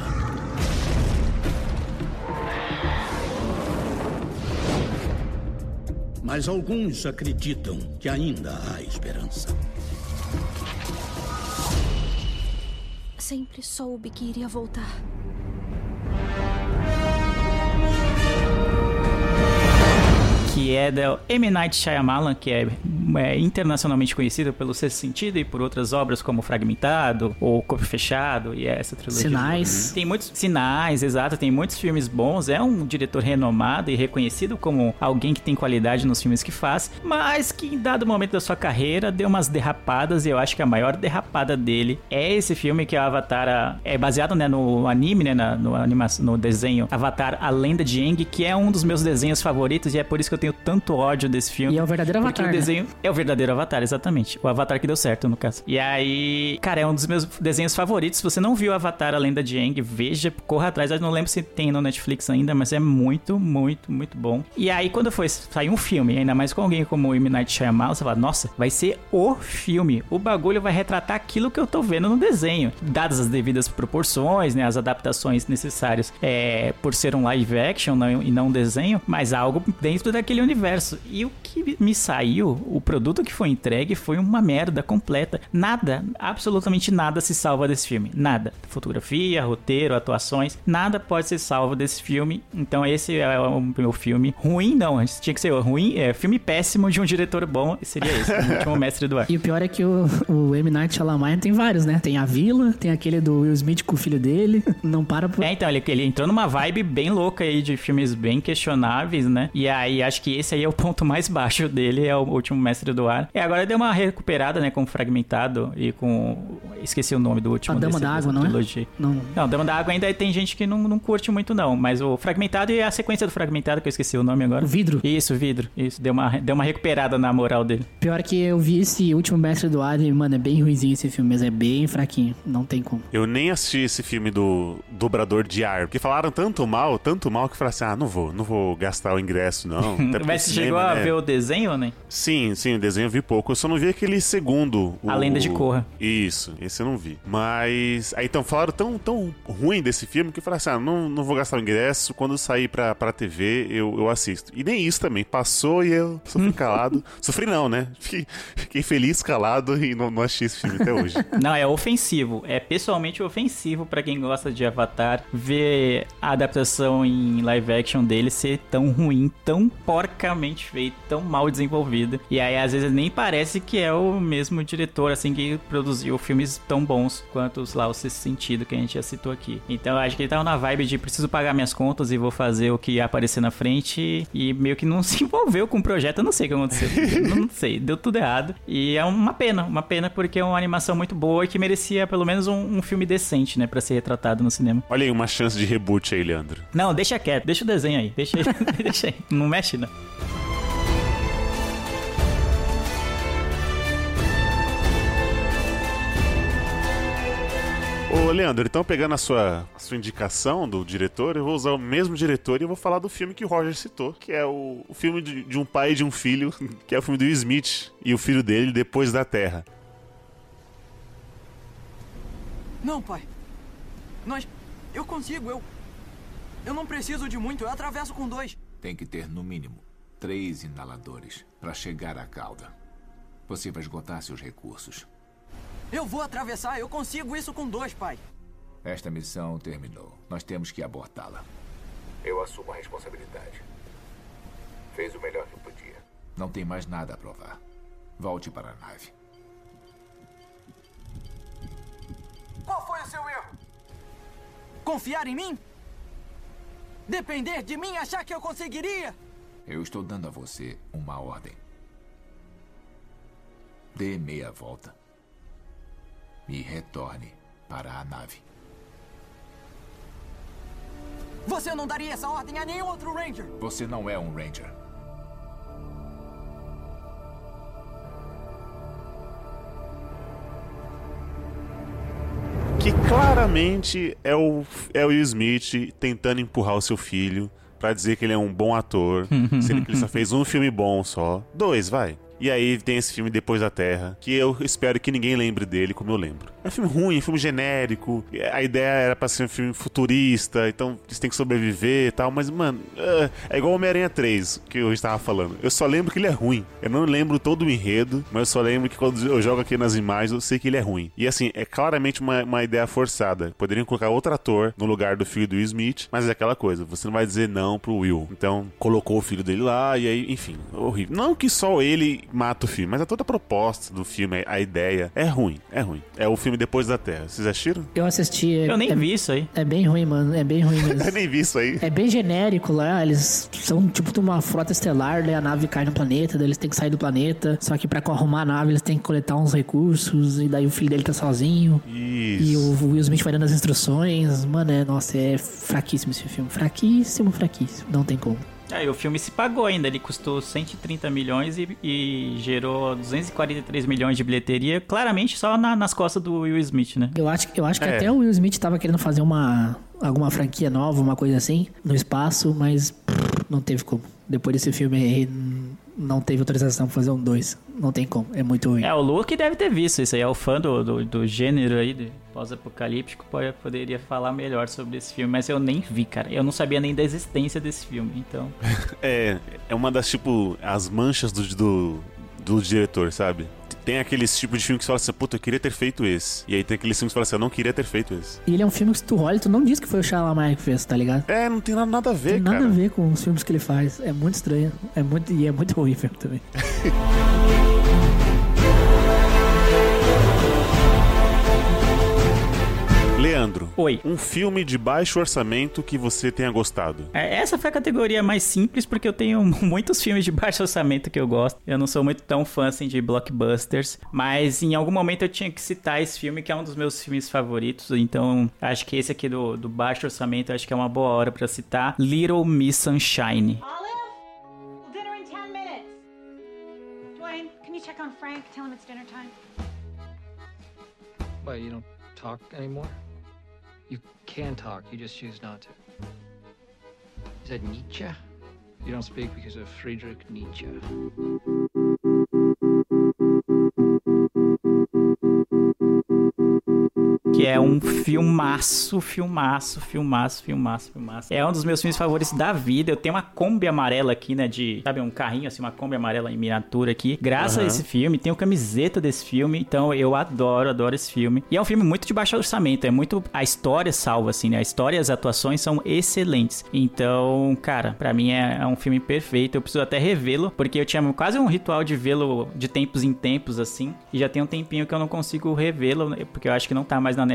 Mas alguns acreditam que ainda há esperança. Sempre soube que iria voltar. que é da M. Night Shyamalan, que é, é internacionalmente conhecido pelo Sexto Sentido e por outras obras como Fragmentado ou Corpo Fechado e essa trilogia. Sinais. Tem muitos sinais, exato, tem muitos filmes bons, é um diretor renomado e reconhecido como alguém que tem qualidade nos filmes que faz, mas que em dado momento da sua carreira deu umas derrapadas e eu acho que a maior derrapada dele é esse filme que é o Avatar, é baseado né, no anime, né, na- no, anima no desenho Avatar, A Lenda de Aang, que é um dos meus desenhos favoritos e é por isso que eu tenho tanto ódio desse filme. E é o verdadeiro Porque Avatar, o né? É o verdadeiro Avatar, exatamente. O Avatar que deu certo, no caso. E aí, cara, é um dos meus desenhos favoritos. Se você não viu Avatar, a Lenda de Aang, veja, corra atrás. Eu não lembro se tem no Netflix ainda, mas é muito, muito, muito bom. E aí, quando foi sair um filme, ainda mais com alguém como o M. Night Shyamalan, você fala, nossa, vai ser o filme. O bagulho vai retratar aquilo que eu tô vendo no desenho. Dadas as devidas proporções, né, as adaptações necessárias é, por ser um live action não- e não um desenho, mas algo dentro daquele universo. E o que me saiu, o produto que foi entregue foi uma merda completa. Nada, absolutamente nada se salva desse filme. Nada. Fotografia, roteiro, atuações, nada pode ser salvo desse filme. Então esse é o meu filme. Ruim não, tinha que ser ruim, é filme péssimo de um diretor bom, seria esse, o último mestre do ar. E o pior é que o, o M. Night Shyamalan tem vários, né? Tem a Vila, tem aquele do Will Smith com o filho dele. Não para por... É, então, ele, ele entrou numa vibe bem louca aí de filmes bem questionáveis, né? E aí acho que esse aí é o ponto mais baixo dele, é o último mestre do ar. E agora deu uma recuperada, né, com Fragmentado e com. Esqueci o nome do último A Dama da Água, não é? Não. Não, Dama da Água ainda tem gente que não, não curte muito, não. Mas o Fragmentado e a sequência do Fragmentado, que eu esqueci o nome agora. O vidro. Isso, o vidro. Isso, deu uma, deu uma recuperada na moral dele. Pior que eu vi esse último Mestre do Ar e, mano, é bem ruizinho esse filme, mas é bem fraquinho. Não tem como. Eu nem assisti esse filme do Dobrador de Ar, porque falaram tanto mal, tanto mal, que eu falei assim, ah, não vou, não vou gastar o ingresso, não. Mas você cinema, chegou a né? ver o desenho ou nem? Sim, sim, o desenho eu vi pouco. Eu só não vi aquele segundo. A o- Lenda de Korra. Isso, esse eu não vi. Mas. Aí então falaram tão, tão ruim desse filme que eu falei assim: ah, não, não vou gastar o ingresso. Quando eu sair pra, pra TV, eu, eu assisto. E nem isso também. Passou e eu sofri calado. sofri não, né? Fiquei, fiquei feliz calado e não, não assisti esse filme até hoje. Não, é ofensivo. É pessoalmente ofensivo pra quem gosta de Avatar ver a adaptação em live action dele ser tão ruim, tão porcamente feito, tão mal desenvolvida. E aí às vezes nem parece que é o mesmo diretor assim que produziu filmes tão bons quanto os lá o Sexto Sentido que a gente já citou aqui. Então eu acho que ele tava na vibe de preciso pagar minhas contas e vou fazer o que ia aparecer na frente e meio que não se envolveu com o projeto, eu não sei o que aconteceu. Eu não sei, deu tudo errado. E é uma pena, uma pena porque é uma animação muito boa e que merecia pelo menos um, um filme decente, né, pra ser retratado no cinema. Olha aí, uma chance de reboot aí, Leandro. Não, deixa quieto, deixa o desenho aí, deixa, deixa aí, não mexe não. Ô, Leandro, então pegando a sua, a sua indicação do diretor, eu vou usar o mesmo diretor e eu vou falar do filme que o Roger citou, que é o, o filme de, de um pai e de um filho, que é o filme do Will Smith e o filho dele depois da Terra. Não, pai. Nós. Eu consigo, eu. Eu não preciso de muito, eu atravesso com dois. Tem que ter, no mínimo, três inaladores para chegar à cauda. Você vai esgotar seus recursos. Eu vou atravessar, eu consigo isso com dois, pai. Esta missão terminou. Nós temos que abortá-la. Eu assumo a responsabilidade. Fez o melhor que podia. Não tem mais nada a provar. Volte para a nave. Qual foi o seu erro? Confiar em mim? Depender de mim, achar que eu conseguiria? Eu estou dando a você uma ordem. Dê meia volta. E retorne para a nave. Você não daria essa ordem a nenhum outro Ranger. Você não é um Ranger. Que claramente é o, é o Will Smith tentando empurrar o seu filho pra dizer que ele é um bom ator, sendo que ele só fez um filme bom só. Dois, vai. E aí tem esse filme Depois da Terra, que eu espero que ninguém lembre dele como eu lembro. É um filme ruim, um filme genérico. A ideia era pra ser um filme futurista, então eles têm que sobreviver e tal, mas, mano, é- é igual Homem-Aranha 3, que eu estava falando. Eu só lembro que ele é ruim. Eu não lembro todo o enredo, mas eu só lembro que quando eu jogo aqui nas imagens, eu sei que ele é ruim. E assim, é claramente uma, uma ideia forçada. Poderiam colocar outro ator no lugar do filho do Will Smith, mas é aquela coisa, você não vai dizer não pro Will. Então, colocou o filho dele lá, e aí, enfim, horrível. Não que só ele mata o filme, mas é toda a proposta do filme, a ideia. É ruim, é ruim. É o filme Depois da Terra. Vocês assistiram? Eu assisti. é- Eu nem é, vi isso aí. É bem ruim, mano. É bem ruim mesmo. Eu nem vi isso aí. É bem genérico lá, eles são tipo de uma frota estelar, daí a nave cai no planeta, daí eles têm que sair do planeta. Só que pra arrumar a nave eles têm que coletar uns recursos, e daí o filho dele tá sozinho. Isso. E o Will Smith vai dando as instruções. Mano, é, nossa, é fraquíssimo esse filme. Fraquíssimo, fraquíssimo. Não tem como. Aí o filme se pagou ainda, ele custou 130 milhões e, e gerou 243 milhões de bilheteria, claramente só na- nas costas do Will Smith, né? Eu acho, eu acho que É. até o Will Smith tava querendo fazer uma alguma franquia nova, uma coisa assim, no espaço, mas pff, não teve como. Depois desse filme aí, não teve autorização pra fazer um dois. Não tem como, é muito ruim. É, o Luke deve ter visto isso aí, é o fã do, do, do gênero aí, de pós-apocalíptico, pode- poderia falar melhor sobre esse filme, mas eu nem vi, cara. Eu não sabia nem da existência desse filme, então... É, é uma das, tipo, as manchas do, do, do diretor, sabe? Tem aqueles tipo de filme que você fala assim, puta, eu queria ter feito esse. E aí tem aqueles filmes que você fala assim, eu não queria ter feito esse. E ele é um filme que se tu olha, tu não diz que foi o Shyamalan que fez, tá ligado? É, não tem nada, nada a ver, Tem nada cara. a ver com os filmes que ele faz. É muito estranho. É muito, e é muito ruim o filme também. Leandro. Oi. Um filme de baixo orçamento que você tenha gostado. É, Essa foi a categoria mais simples, porque eu tenho muitos filmes de baixo orçamento que eu gosto. Eu não sou muito tão fã assim de blockbusters, mas em algum momento eu tinha que citar esse filme, que é um dos meus filmes favoritos. Então, acho que esse aqui do, do baixo orçamento, acho que é uma boa hora pra citar. Little Miss Sunshine. Olive, dinner in 10 minutes. Dwayne, can you check on Frank? Tell him it's dinner time. Why, you don't talk anymore? You can talk, you just choose not to. Is that Nietzsche? You don't speak because of Friedrich Nietzsche. Que é um filmaço, filmaço, filmaço, filmaço, filmaço. É um dos meus filmes favoritos da vida. Eu tenho uma Kombi amarela aqui, né, de, sabe, um carrinho assim, uma Kombi amarela em miniatura aqui. Graças a Aham. esse filme, tenho camiseta desse filme, então eu adoro, adoro esse filme. E é um filme muito de baixo orçamento, é muito a história salva assim, né? A história e as atuações são excelentes. Então, cara, pra mim é, é um filme perfeito. Eu preciso até revê-lo, porque eu tinha quase um ritual de vê-lo de tempos em tempos assim, e já tem um tempinho que eu não consigo revê-lo, né, porque eu acho que não tá mais na Netflix.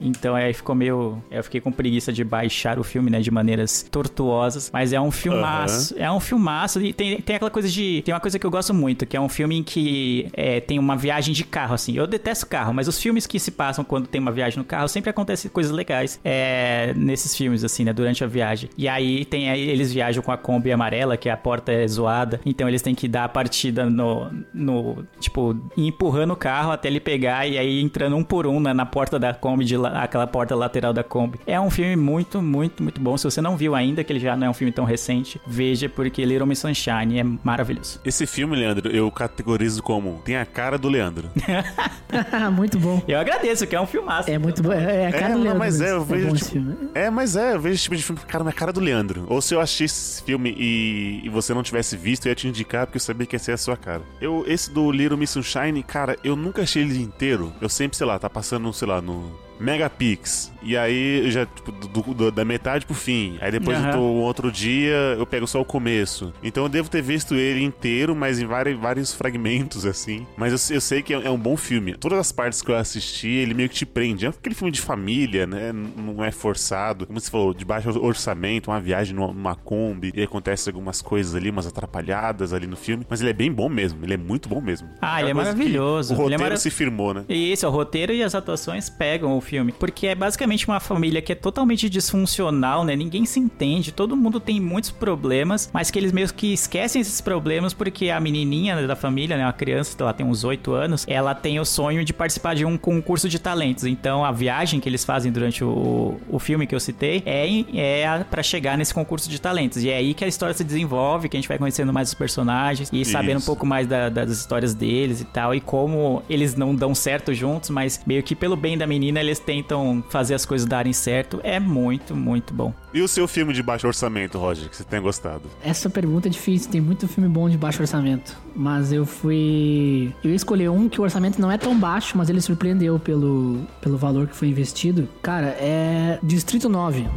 Então aí ficou meio, eu fiquei com preguiça de baixar o filme, né, de maneiras tortuosas, mas é um filmaço, é um filmaço. E tem, tem aquela coisa de, tem uma coisa que eu gosto muito, que é um filme em que é, tem uma viagem de carro assim. Eu detesto carro, mas os filmes que se passam quando tem uma viagem no carro sempre acontecem coisas legais é, nesses filmes assim, né, durante a viagem. E aí tem aí eles viajam com a Kombi amarela, que a porta é zoada, então eles têm que dar a partida no, no tipo, empurrando o carro até ele pegar e aí entrando um por um na, na porta da Kombi, de la- aquela porta lateral da Kombi. É um filme muito, muito, muito bom. Se você não viu ainda, que ele já não é um filme tão recente, veja, porque Little Miss Sunshine é maravilhoso. Esse filme, Leandro, eu categorizo como tem a cara do Leandro. muito bom. Eu agradeço, que é um filmaço. É muito bom. É, é a cara É, do Leandro mas é, eu vejo, bom esse tipo, filme. é, mas é, eu vejo esse tipo de filme, cara, na cara do Leandro. Ou se eu achei esse filme e, e você não tivesse visto, eu ia te indicar porque eu sabia que ia ser a sua cara. Eu, esse do Little Miss Sunshine, cara, eu nunca achei ele inteiro. Eu sempre, sei lá, tá passando, sei lá, no You. Megapix. E aí, já, tipo, do- do- da metade pro fim. Aí depois Aham. eu tô um outro dia, eu pego só o começo. Então eu devo ter visto ele inteiro, mas em vários, vários fragmentos, assim. Mas eu, eu sei que é, é um bom filme. Todas as partes que eu assisti, ele meio que te prende. É aquele filme de família, né? Não é forçado. Como você falou, de baixo orçamento, uma viagem numa, numa Kombi. E acontece algumas coisas ali, umas atrapalhadas ali no filme. Mas ele é bem bom mesmo. Ele é muito bom mesmo. Ah, ele é coisa que maravilhoso. O Ele é roteiro mara- se firmou, né? Isso, o roteiro e as atuações pegam o filme. Porque é basicamente uma família que é totalmente disfuncional, né? Ninguém se entende, todo mundo tem muitos problemas, mas que eles meio que esquecem esses problemas porque a menininha da família, né? Uma criança, ela tem uns 8 anos, ela tem o sonho de participar de um concurso de talentos. Então a viagem que eles fazem durante o, o filme que eu citei é, é a- pra chegar nesse concurso de talentos. E é aí que a história se desenvolve, que a gente vai conhecendo mais os personagens e sabendo um Isso. pouco mais da- das histórias deles e tal, e como eles não dão certo juntos, mas meio que pelo bem da menina eles tentam fazer as coisas darem certo. É muito, muito bom. E o seu filme de baixo orçamento, Roger, que você tenha gostado? Essa pergunta é difícil, tem muito filme bom de baixo orçamento. Mas eu fui. Eu escolhi um que o orçamento não é tão baixo, mas ele surpreendeu pelo, pelo valor que foi investido. Cara, é Distrito 9.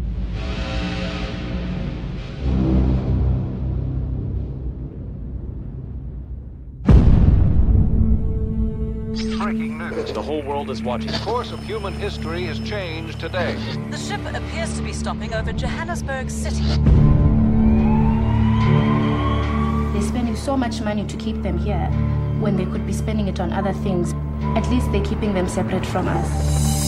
The whole world is watching. The course of human history has changed today. The ship appears to be stopping over Johannesburg City. They're spending so much money to keep them here when they could be spending it on other things. At least they're keeping them separate from us.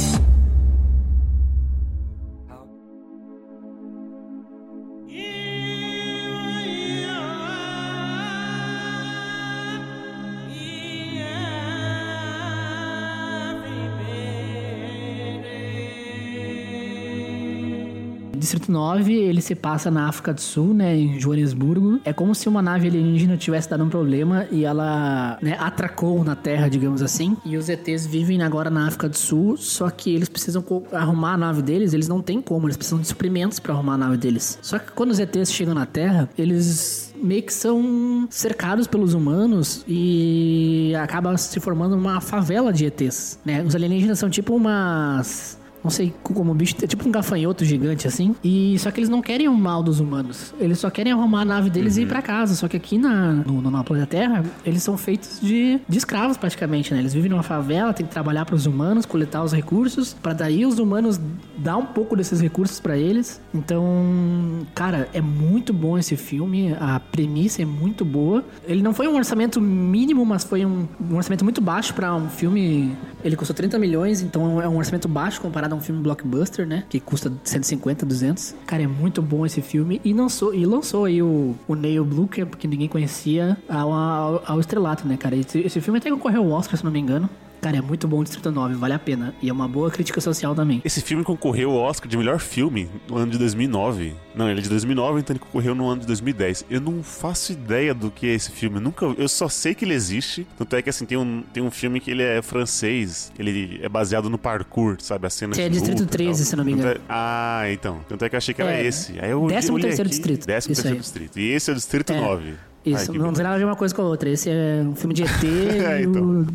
Distrito 9, ele se passa na África do Sul, né, em Joanesburgo. É como se uma nave alienígena tivesse dado um problema e ela, né, atracou na Terra, digamos assim. E os ETs vivem agora na África do Sul, só que eles precisam arrumar a nave deles, eles não têm como, eles precisam de suprimentos pra arrumar a nave deles. Só que quando os ETs chegam na Terra, eles meio que são cercados pelos humanos e acaba se formando uma favela de ETs, né? Os alienígenas são tipo umas não sei como o bicho, é tipo um gafanhoto gigante assim. E só que eles não querem o mal dos humanos. Eles só querem arrumar a nave deles e ir pra casa. Só que aqui na, no, no, na planeta Terra, eles são feitos de, de escravos praticamente, né? Eles vivem numa favela, tem que trabalhar pros humanos, coletar os recursos, pra daí os humanos dar um pouco desses recursos pra eles. Então, cara, é muito bom esse filme. A premissa é muito boa. Ele não foi um orçamento mínimo, mas foi um, um orçamento muito baixo pra um filme. Ele custou 30 milhões, então é um orçamento baixo comparado a um filme blockbuster, né? Que custa 150, 200. Cara, é muito bom esse filme. E lançou, e lançou aí o, o Neil que, que ninguém conhecia, ao, ao, ao estrelato, né, cara? Esse, esse filme até concorreu ao Oscar, se não me engano. Cara, é muito bom o Distrito 9, vale a pena. E é uma boa crítica social também. Esse filme concorreu ao Oscar de melhor filme no ano de 2009. Não, ele é de 2009, então ele concorreu no ano de 2010. Eu não faço ideia do que é esse filme. Eu nunca, eu só sei que ele existe. Tanto é que assim tem um, tem um filme que ele é francês. Ele é baseado no parkour, sabe? A cena Que é de Distrito luta e 13, tal. se não me engano. é- ah, então. Tanto é que eu achei que era É, esse. Aí eu décimo olhei terceiro aqui, distrito. Décimo Isso terceiro aí. distrito. E esse é o Distrito É. 9. Isso, Ai, não tem nada a ver uma coisa com a outra. Esse é um filme de ET e, É, então. o,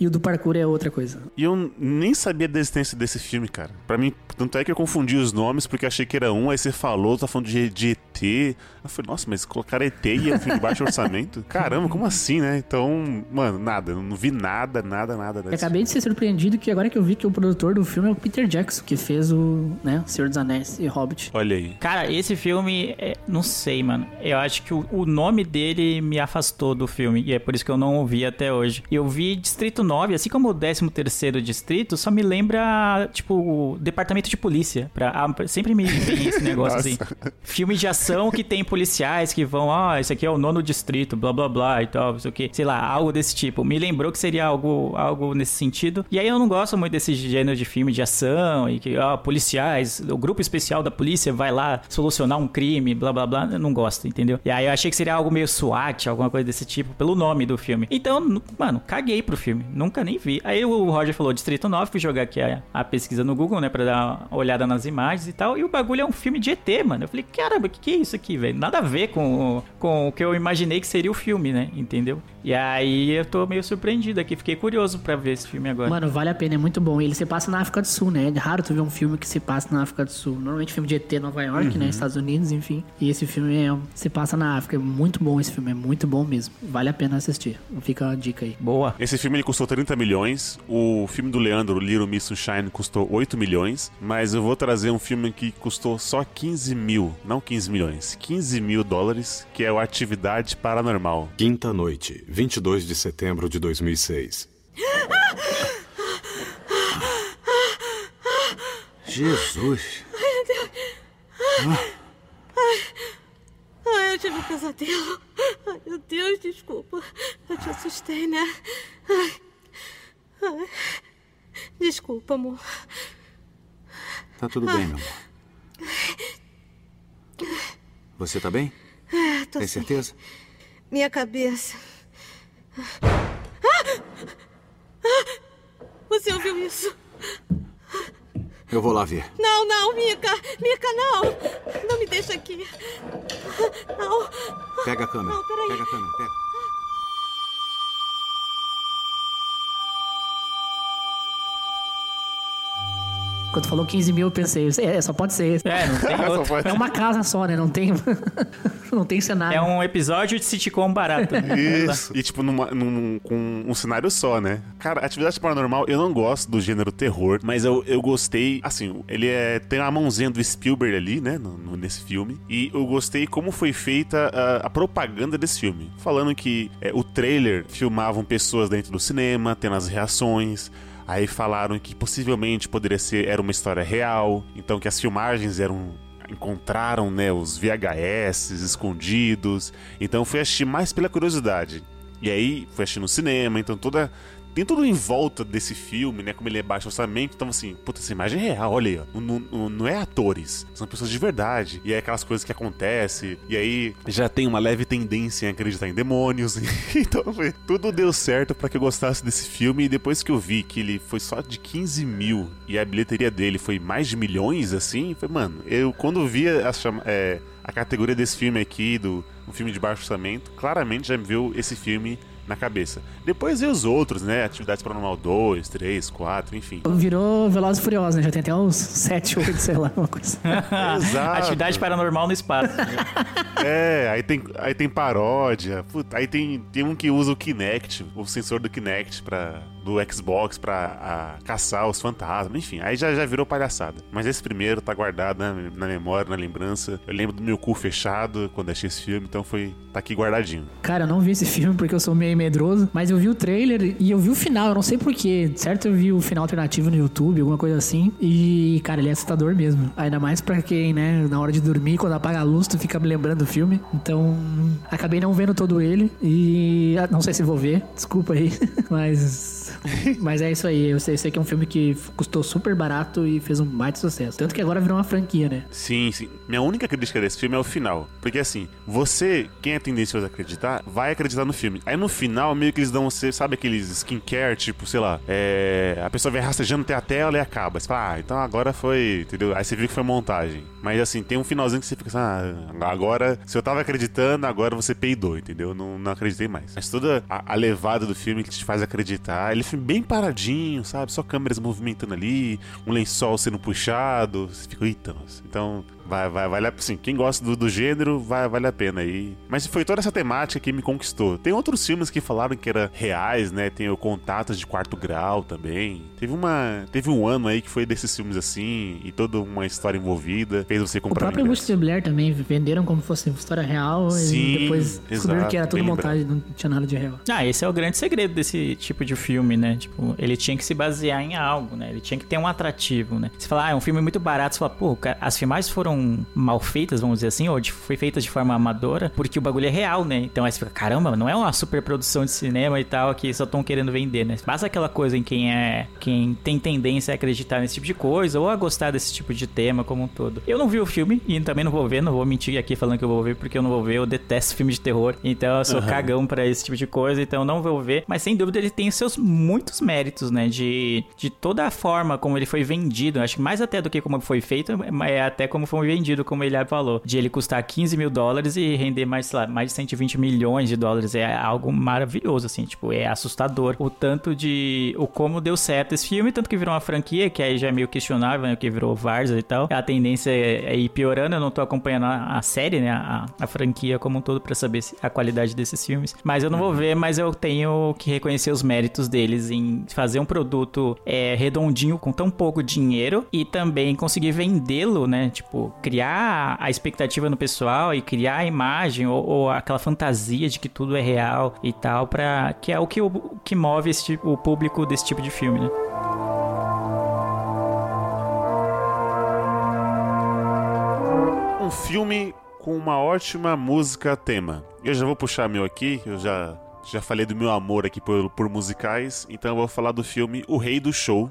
e o do parkour é outra coisa. E eu nem sabia da existência desse filme, cara. Pra mim, tanto é que eu confundi os nomes porque achei que era um, aí você falou, tá falando de, de ET. Eu falei, nossa, mas colocaram ET e é um filme de baixo orçamento? Caramba, como assim, né? Então, mano, nada. Eu não vi nada, nada, nada Eu acabei de ser surpreendido que agora que eu vi que o produtor do filme é o Peter Jackson, que fez o né, Senhor dos Anéis e Hobbit. Olha aí. Cara, esse filme, é, não sei, mano. Eu acho que o, o nome dele me afastou do filme. E é por isso que eu não ouvi até hoje. Eu vi Distrito 9, assim como o 13 Distrito, só me lembra, tipo, o Departamento de Polícia. Pra, ah, sempre me vem esse negócio assim. Filme de ação que tem policiais que vão, ah, esse aqui é o nono distrito, blá blá blá e tal, não sei o que. Sei lá, algo desse tipo. Me lembrou que seria algo, algo nesse sentido. E aí eu não gosto muito desse gênero de filme de ação e que, ah, policiais, o grupo especial da polícia vai lá solucionar um crime, blá blá blá. Eu não gosto, entendeu? E aí eu achei que seria algo meio SWAT, alguma coisa desse tipo, pelo nome do filme. Então, mano, caguei pro filme. Nunca nem vi. Aí o Roger falou Distrito 9, fui jogar aqui a, a pesquisa no Google, né, pra dar uma olhada nas imagens e tal. E o bagulho é um filme de ET, mano. Eu falei, caramba, o que, que é isso aqui, velho? Nada a ver com, o- com o que eu imaginei que seria o filme, né? Entendeu? E aí eu tô meio surpreendido aqui. Fiquei curioso pra ver esse filme agora. Mano, vale a pena, é muito bom. E ele se passa na África do Sul, né? É raro tu ver um filme que se passa na África do Sul. Normalmente filme de ET Nova York, Uhum. né? Estados Unidos, enfim. E esse filme é, se passa na África. É muito bom esse filme, é muito bom mesmo. Vale a pena assistir. Fica a dica aí. Boa. Esse filme ele custou 30 milhões. O filme do Leandro, Little Miss Sunshine, custou 8 milhões. Mas eu vou trazer um filme que custou só 15 mil, não 15 milhões, 15 mil dólares, que é o Atividade Paranormal. Quinta noite, 22 de setembro de 2006. Jesus. Ai, meu Deus. Ai. Ai. Ai, eu tive um pesadelo. Ai, meu Deus, desculpa. Eu te assustei, né? Ai. Desculpa, amor. Tá tudo bem, meu amor. Você tá bem? É, tô Tem sim. certeza? Minha cabeça. Você ouviu isso? Eu vou lá ver. Não, não, Mika! Mika, não! Não me deixa aqui. Não. Pega a câmera. Não, peraí. Pega a câmera, pega. Quando tu falou 15 mil, eu pensei, é, só pode ser. É, não tem outro. É uma casa só, né? Não tem, não tem cenário. É um episódio de sitcom barato. né? Isso. E, tipo, numa- num- com um cenário só, né? Cara, Atividade Paranormal, eu não gosto do gênero terror, mas eu, eu gostei, assim, ele é, tem a mãozinha do Spielberg ali, né, no- no- nesse filme, e eu gostei como foi feita a, a propaganda desse filme. Falando que é, o trailer filmavam pessoas dentro do cinema, tendo as reações, Aí falaram que possivelmente poderia ser era uma história real, então que as filmagens eram encontraram, né, os VHS escondidos. Então fui assistir mais pela curiosidade. E aí fui assistir no cinema, então toda tem tudo em volta desse filme, né? Como ele é baixo orçamento, então assim, puta, essa imagem é real, olha aí, ó. Não, não, não é atores, são pessoas de verdade. E é aquelas coisas que acontecem, e aí já tem uma leve tendência em acreditar em demônios. então foi, tudo deu certo para que eu gostasse desse filme. E depois que eu vi que ele foi só de 15 mil e a bilheteria dele foi mais de milhões, assim, foi, mano, eu quando vi a, chama- é, a categoria desse filme aqui, do um filme de baixo orçamento, claramente já me viu esse filme na cabeça. Depois veio os outros, né? Atividades Paranormal 2, 3, 4, enfim. Virou Velozes e Furiosos, né? Já tem até uns 7, 8, sei lá, uma coisa. Exato. Atividade paranormal no espaço. É, aí tem, aí tem paródia. Puta, aí tem, tem um que usa o Kinect, o sensor do Kinect pra, do Xbox pra a, caçar os fantasmas. Enfim, aí já, já virou palhaçada. Mas esse primeiro tá guardado na, na memória, na lembrança. Eu lembro do meu cu fechado quando achei esse filme, então foi tá aqui guardadinho. Cara, eu não vi esse filme porque eu sou meio medroso. Mas eu vi o trailer e eu vi o final, eu não sei porquê. Certo, eu vi o final alternativo no YouTube, alguma coisa assim. E, cara, ele é assustador mesmo. Ainda mais pra quem, né, na hora de dormir, quando apaga a luz, tu fica me lembrando do filme. Então, acabei não vendo todo ele. E ah, não sei se vou ver, desculpa aí. Mas. Mas é isso aí. Eu sei, eu sei que é um filme que custou super barato e fez um baita sucesso. Tanto que agora virou uma franquia, né? Sim, sim. Minha única crítica desse filme é o final. Porque assim, você, quem é tendencioso a acreditar, vai acreditar no filme. Aí no final, meio que eles dão você, sabe aqueles skincare, tipo, sei lá, é. A pessoa vai rastejando até a tela e acaba. Você fala, ah, então agora foi. Entendeu? Aí você viu que foi montagem. Mas assim, tem um finalzinho que você fica assim, ah, agora, se eu tava acreditando, agora você peidou, entendeu? Não, não acreditei mais. Mas toda a, a levada do filme que te faz acreditar, ele é filme bem paradinho, sabe? Só câmeras movimentando ali, um lençol sendo puxado. Você fica, eita, nossa. Então, vai, vai, vale a assim, quem gosta do, do gênero, vai, vale a pena aí. Mas foi toda essa temática que me conquistou. Tem outros filmes que falaram que era reais, né? Tem o Contatos de Quarto Grau também. Teve uma, teve um ano aí que foi desses filmes assim e toda uma história envolvida, fez você O comprar próprio ingresso. Augusto Blair também venderam como fosse história real Sim, e depois descobriram exato, que era tudo montagem, não tinha nada de real. Ah, esse é o grande segredo desse tipo de filme, né? Tipo, ele tinha que se basear em algo, né? Ele tinha que ter um atrativo, né? Você fala, ah, é um filme muito barato, você fala, pô, as filmagens foram mal feitas, vamos dizer assim, ou de- foi feitas de forma amadora, porque o bagulho é real, né? Então aí você fica, caramba, não é uma super produção de cinema e tal, que só estão querendo vender, né? Basta aquela coisa em quem é. quem tem tendência a acreditar nesse tipo de coisa, ou a gostar desse tipo de tema como um todo. Eu não vi o filme e também não vou ver, não vou mentir aqui falando que eu vou ver, porque eu não vou ver, eu detesto filme de terror. Então eu sou Aham. cagão pra esse tipo de coisa, então não vou ver. Mas sem dúvida ele tem seus muitos méritos, né? De, de toda a forma como ele foi vendido. Acho que mais até do que como foi feito, é até como foi vendido, como ele falou. De ele custar 15 mil dólares e render mais, sei lá, mais de 120 milhões de dólares. É algo maravilhoso, assim, tipo, é assustador. O tanto de. o como deu certo esse filme, tanto que virou uma franquia, que aí já é meio questionável, né? Que virou Varsa e tal. A tendência é ir piorando. Eu não tô acompanhando a, a série, né? A, a franquia como um todo pra saber a qualidade desses filmes. Mas eu não vou ver, mas eu tenho que reconhecer os méritos deles em fazer um produto é, redondinho com tão pouco dinheiro e também conseguir vendê-lo, né? Tipo, criar a expectativa no pessoal e criar a imagem ou, ou aquela fantasia de que tudo é real e tal, para que é o que, o, que move esse o público desse tipo de filme, né? Um filme com uma ótima música tema. Eu já vou puxar meu aqui, eu já, já falei do meu amor aqui por, por musicais, então eu vou falar do filme O Rei do Show.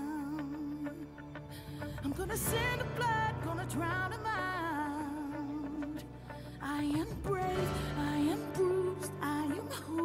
I'm gonna send a blood, gonna drown 'em out. I am brave, I am bruised, I am who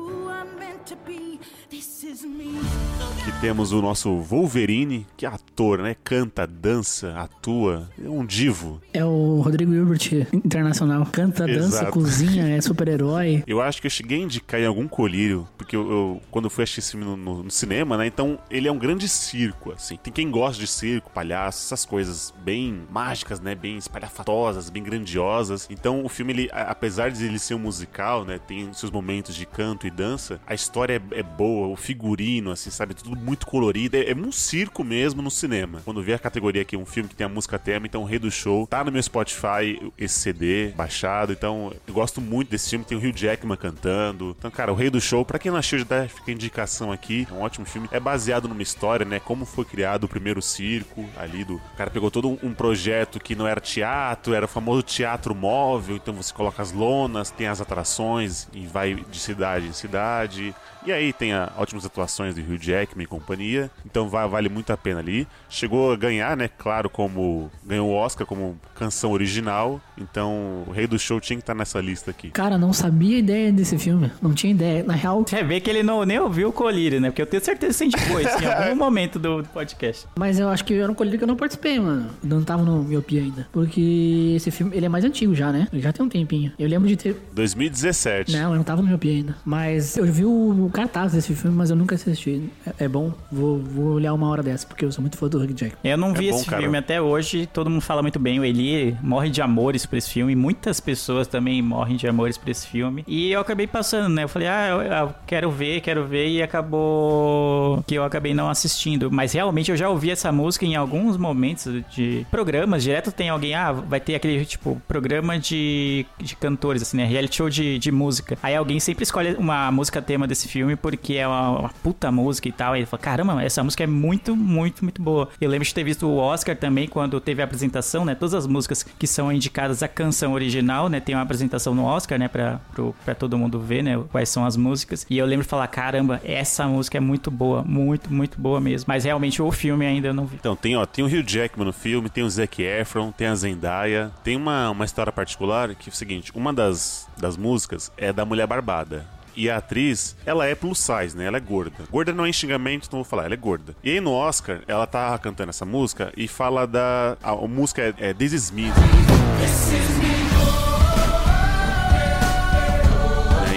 Que temos o nosso Wolverine, que é ator, né? Canta, dança, atua, é um divo. É o Rodrigo Hilbert internacional. Canta, dança, Exato. cozinha, é super-herói. Eu acho que eu cheguei a indicar em algum colírio, porque eu, eu- quando eu fui assistir esse filme no, no- no cinema, né? Então ele é um grande circo, assim. Tem quem gosta de circo, palhaço, essas coisas bem mágicas, né? Bem espalhafatosas, bem grandiosas. Então o filme, ele, apesar de ele ser um musical, né? Tem seus momentos de canto e dança, a história é, é boa, o figurino, assim, sabe? Tudo muito colorido. É, é um circo mesmo no cinema. Quando vi a categoria aqui, um filme que tem a música tema, então o Rei do Show, tá no meu Spotify esse CD baixado. Então eu gosto muito desse filme. Tem o Hugh Jackman cantando. Então, cara, o Rei do Show, pra quem não assistiu, já dá- fica a indicação aqui. É um ótimo filme. É baseado numa história, né? Como foi criado o primeiro circo ali do. O cara pegou todo um, um projeto que não era teatro, era o famoso teatro móvel. Então você coloca as lonas, tem as atrações e vai de cidade em cidade. E aí tem a, ótimas atuações de Hugh Jackman e companhia, então va- vale muito a pena ali. Chegou a ganhar, né, claro, como ganhou o Oscar como canção original, então o Rei do Show tinha que estar nessa lista aqui. Cara, não sabia a ideia desse filme. Não tinha ideia. Na real, Você vê que ele não, nem ouviu o Colírio, né? Porque eu tenho certeza que você indicou isso em algum momento do podcast. mas eu acho que era um colírio que eu não participei, mano. Eu não tava no miopia ainda. Porque esse filme, ele é mais antigo já, né? Ele já tem um tempinho. Eu lembro de ter. 2017. Não, eu não tava no miopia ainda. Mas eu vi o cartaz desse filme, mas eu nunca assisti. É, é bom. Vou, vou olhar uma hora dessa, porque eu sou muito fã do Hugh Jackman. Eu não vi É bom, esse cara. filme até hoje, todo mundo fala muito bem. O Eli morre de amores por esse filme, muitas pessoas também morrem de amores por esse filme. E eu acabei passando, né? Eu falei, ah, eu, eu quero ver, quero ver, e acabou que eu acabei não assistindo. Mas realmente eu já ouvi essa música em alguns momentos de programas. Direto tem alguém, ah, vai ter aquele tipo programa de, de cantores, assim, né? Reality show de, de música. Aí alguém sempre escolhe uma música tema desse filme porque é uma, uma puta música e tal. Aí ele fala, caramba, essa música é muito, muito, muito boa. Eu lembro de ter visto o Oscar também quando teve a apresentação, né? Todas as músicas que são indicadas à canção original, né? Tem uma apresentação no Oscar, né? Pra, pro, pra todo mundo ver, né? Quais são as músicas. E eu lembro de falar, caramba, essa música é muito boa, muito, muito boa mesmo. Mas realmente o filme ainda eu não vi. Então, tem, ó, tem o Hugh Jackman no filme, tem o Zac Efron, tem a Zendaya. Tem uma, uma história particular que é o seguinte: uma das, das músicas é da Mulher Barbada. E a atriz, ela é plus size, né? Ela é gorda. Gorda não é xingamento, então vou falar, ela é gorda. E aí no Oscar, ela tá cantando essa música e fala da. A, a música é, é This Is Me. É,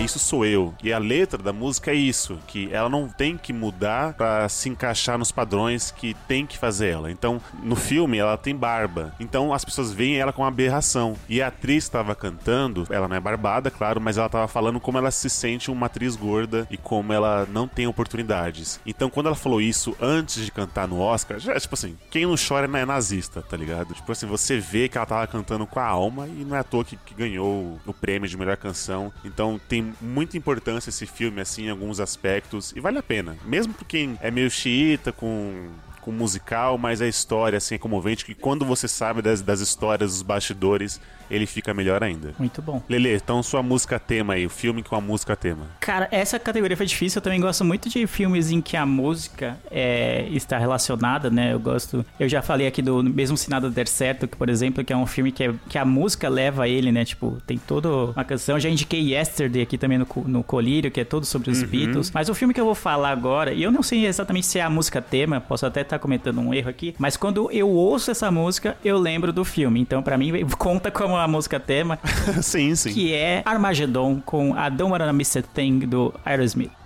Isso sou eu. E a letra da música é isso, que ela não tem que mudar pra se encaixar nos padrões que tem que fazer ela. Então, no filme ela tem barba. Então as pessoas veem ela com uma aberração. E a atriz estava cantando, ela não é barbada, claro, mas ela estava falando como ela se sente uma atriz gorda e como ela não tem oportunidades. Então, quando ela falou isso antes de cantar no Oscar, já tipo assim, quem não chora é nazista, tá ligado? Tipo assim, você vê que ela tava cantando com a alma e não é à toa que, que ganhou o prêmio de melhor canção. Então, tem muita importância esse filme, assim, em alguns aspectos. E vale a pena. Mesmo pra quem é meio xiita com com musical, mas a história assim é comovente que quando você sabe das, das histórias dos bastidores, ele fica melhor ainda. Muito bom. Lele, então sua música tema aí, o filme com a música tema. Cara, essa categoria foi difícil. Eu também gosto muito de filmes em que a música é, está relacionada, né? Eu gosto. Eu já falei aqui do Mesmo Se Nada Der Certo, que, por exemplo, que é um filme que, é- que a música leva ele, né? Tipo, tem toda uma canção. Eu já indiquei Yesterday aqui também no, no Colírio, que é todo sobre os Uhum. Beatles. Mas o filme que eu vou falar agora, e eu não sei exatamente se é a música tema, posso até estar cometendo um erro aqui, mas quando eu ouço essa música, eu lembro do filme. Então, pra mim, conta como a música tema. sim, sim. Que é Armageddon com a Don't Wanna Miss a Thing do Aerosmith.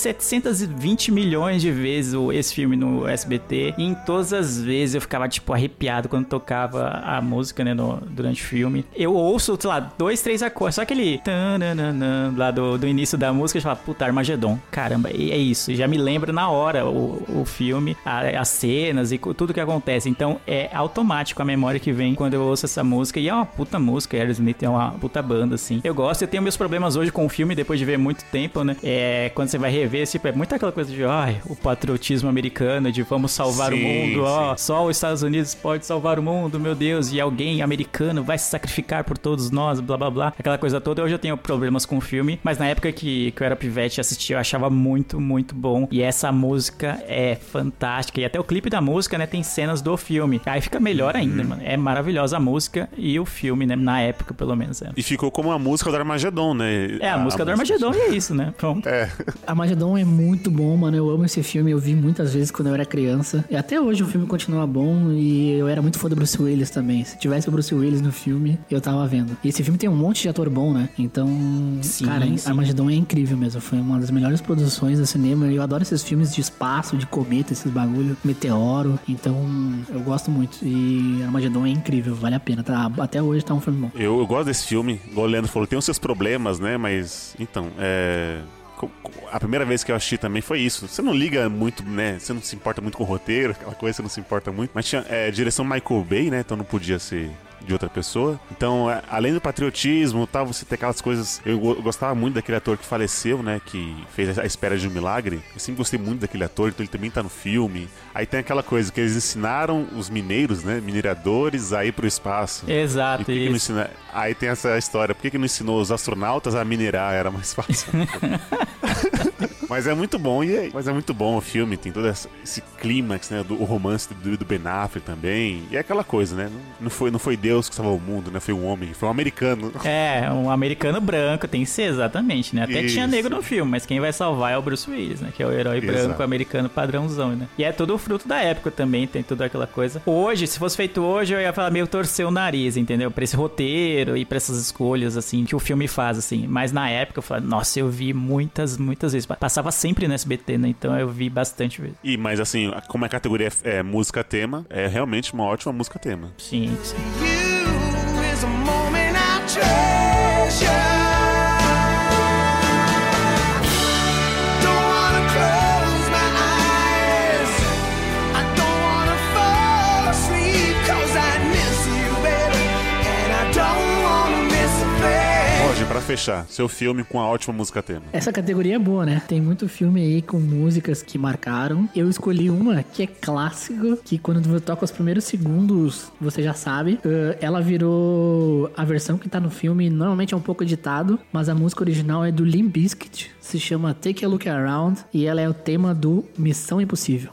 720 milhões de vezes esse filme no SBT. E em todas as vezes eu ficava, tipo, arrepiado quando tocava a música, né, no- durante o filme. Eu ouço, sei lá, dois, três acordes. Só aquele tananana lá do, do início da música, eu falo, puta, Armagedon. Caramba, é isso. Já me lembra na hora o, o filme, a- as cenas e tudo que acontece. Então é automático a memória que vem quando eu ouço essa música. E é uma puta música, Aerosmith é uma puta banda, assim. Eu gosto, eu tenho meus problemas hoje com o filme, depois de ver muito tempo, né? É, quando você vai rever, tipo, é muito aquela coisa de, ai, o patriotismo americano, de vamos salvar o Sim, mundo, ó, sim. só os Estados Unidos pode salvar o mundo, meu Deus, e alguém americano vai se sacrificar por todos nós, blá blá blá. Aquela coisa toda. Hoje eu tenho problemas com o filme, mas na época que, que eu era pivete e assistia, eu achava muito, muito bom. E essa música é fantástica. E até o clipe da música, né, tem cenas do filme. Aí fica melhor ainda, mano. É maravilhosa a música e o filme, né, na época, pelo menos. É, E ficou como a música do Armagedon, né? é a, música do música. Armagedon e é isso, né? Pronto. É. Armagedon é muito bom, mano. Eu amo esse filme. Eu vi muitas vezes quando eu era criança. E até hoje o filme continua bom. E eu era muito fã do Bruce Willis também. Se tivesse o Bruce Willis no filme, eu tava vendo. E esse filme tem um monte de ator bom, né? Então, Sim, cara, sim. Armagedon é incrível mesmo. Foi uma das melhores produções do cinema. Eu adoro esses filmes de espaço, de cometa, esses bagulho, meteoro. Então, eu gosto muito. E Armagedon é incrível, vale a pena. Tá? Até hoje tá um filme bom. Eu, eu gosto desse filme, igual o Leandro falou, tem os seus problemas, né? Mas, então, é. A primeira vez que eu assisti também foi isso. Você não liga muito, né? Você não se importa muito com o roteiro, aquela coisa, você não se importa muito. Mas tinha é, direção Michael Bay, né? Então não podia ser de outra pessoa. Então, a- além do patriotismo, tal, você ter aquelas coisas. Eu, go- eu gostava muito daquele ator que faleceu, né? Que fez a espera de um milagre. Eu sempre gostei muito daquele ator, então ele também tá no filme. Aí tem aquela coisa que eles ensinaram os mineiros, né? Mineradores a ir pro espaço. Exato, E por que que ensina- Aí tem essa história. Por que, que não ensinou os astronautas a minerar? Era mais fácil. Mas é muito bom, e é, mas é muito bom o filme, tem todo esse clímax, né? Do o romance do, do Ben Affleck também. E é aquela coisa, né? Não, foi, não foi Deus que salvou o mundo, né? Foi um homem, foi um americano. É, um americano branco, tem que ser exatamente, né? Até tinha Isso. negro no filme, mas quem vai salvar é o Bruce Willis, né? Que é o herói Exato. branco americano padrãozão, né? E é tudo fruto da época também, tem tudo aquela coisa. Hoje, se fosse feito hoje, eu ia falar meio torcer o nariz, entendeu? Pra esse roteiro e pra essas escolhas, assim, que o filme faz, assim. Mas na época eu falei, nossa, eu vi muitas, muitas vezes. Passava sempre no SBT, né? Então eu vi bastante vezes. E, mas assim, como a categoria é, é música tema, é realmente uma ótima música tema. Sim, sim. Fechar, seu filme com a ótima música tema. Essa categoria é boa, né? Tem muito filme aí com músicas que marcaram. Eu escolhi uma que é clássico, que quando você toca os primeiros segundos, você já sabe. Uh, ela virou a versão que tá no filme, normalmente é um pouco editado, mas a música original é do Limp Bizkit, se chama Take a Look Around, e ela é o tema do Missão Impossível.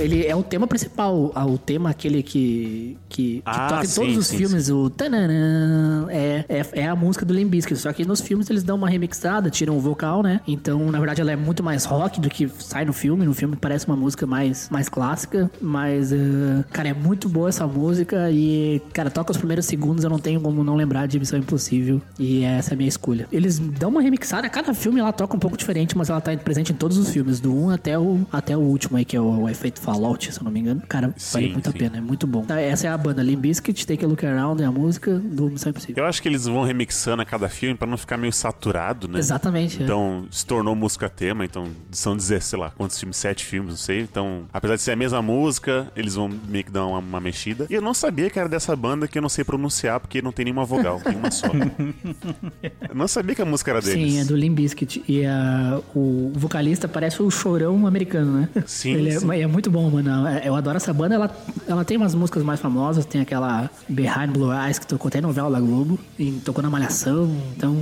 Ele é o tema principal, o tema aquele que, que, que Ah, toca em sim, todos os sim, filmes, o tananã, é, é, é a música do Limp Bizkit, só que nos filmes eles dão uma remixada, tiram o vocal, né? Então, na verdade, ela é muito mais rock do que sai no filme, no filme parece uma música mais, mais clássica, mas, ah, cara, é muito boa essa música e, cara, toca os primeiros segundos, eu não tenho como não lembrar de Missão Impossível e essa é a minha escolha. Eles dão uma remixada, cada filme ela toca um pouco diferente, mas ela tá presente em todos os filmes, do 1 até o, até o último aí, que é o, o Efeito Fallout, se eu não me engano. Cara, vale Sim, muito a sim. pena, é muito bom. Tá, essa é a banda Limp Bizkit, Take a Look Around, é a música do Missão Impossível. Eu acho que eles vão remixando a cada filme pra não ficar meio saturado, né? Exatamente, é. Então, se tornou música tema, então são dizer, sei lá, quantos filmes? Sete filmes, não sei. Então, apesar de ser a mesma música, eles vão meio que dar uma, uma mexida. E eu não sabia que era dessa banda que eu não sei pronunciar, porque não tem nenhuma vogal, tem uma só. eu não sabia que a música era deles. Sim, é do Limp Bizkit. E a, o vocalista parece o chorão americano, né? Sim, Ele é, sim. é muito bom, mano. Eu adoro essa banda. Ela, ela tem umas músicas mais famosas. Tem aquela Behind Blue Eyes, que tocou até novela da Globo. E tocou na Malhação. Então...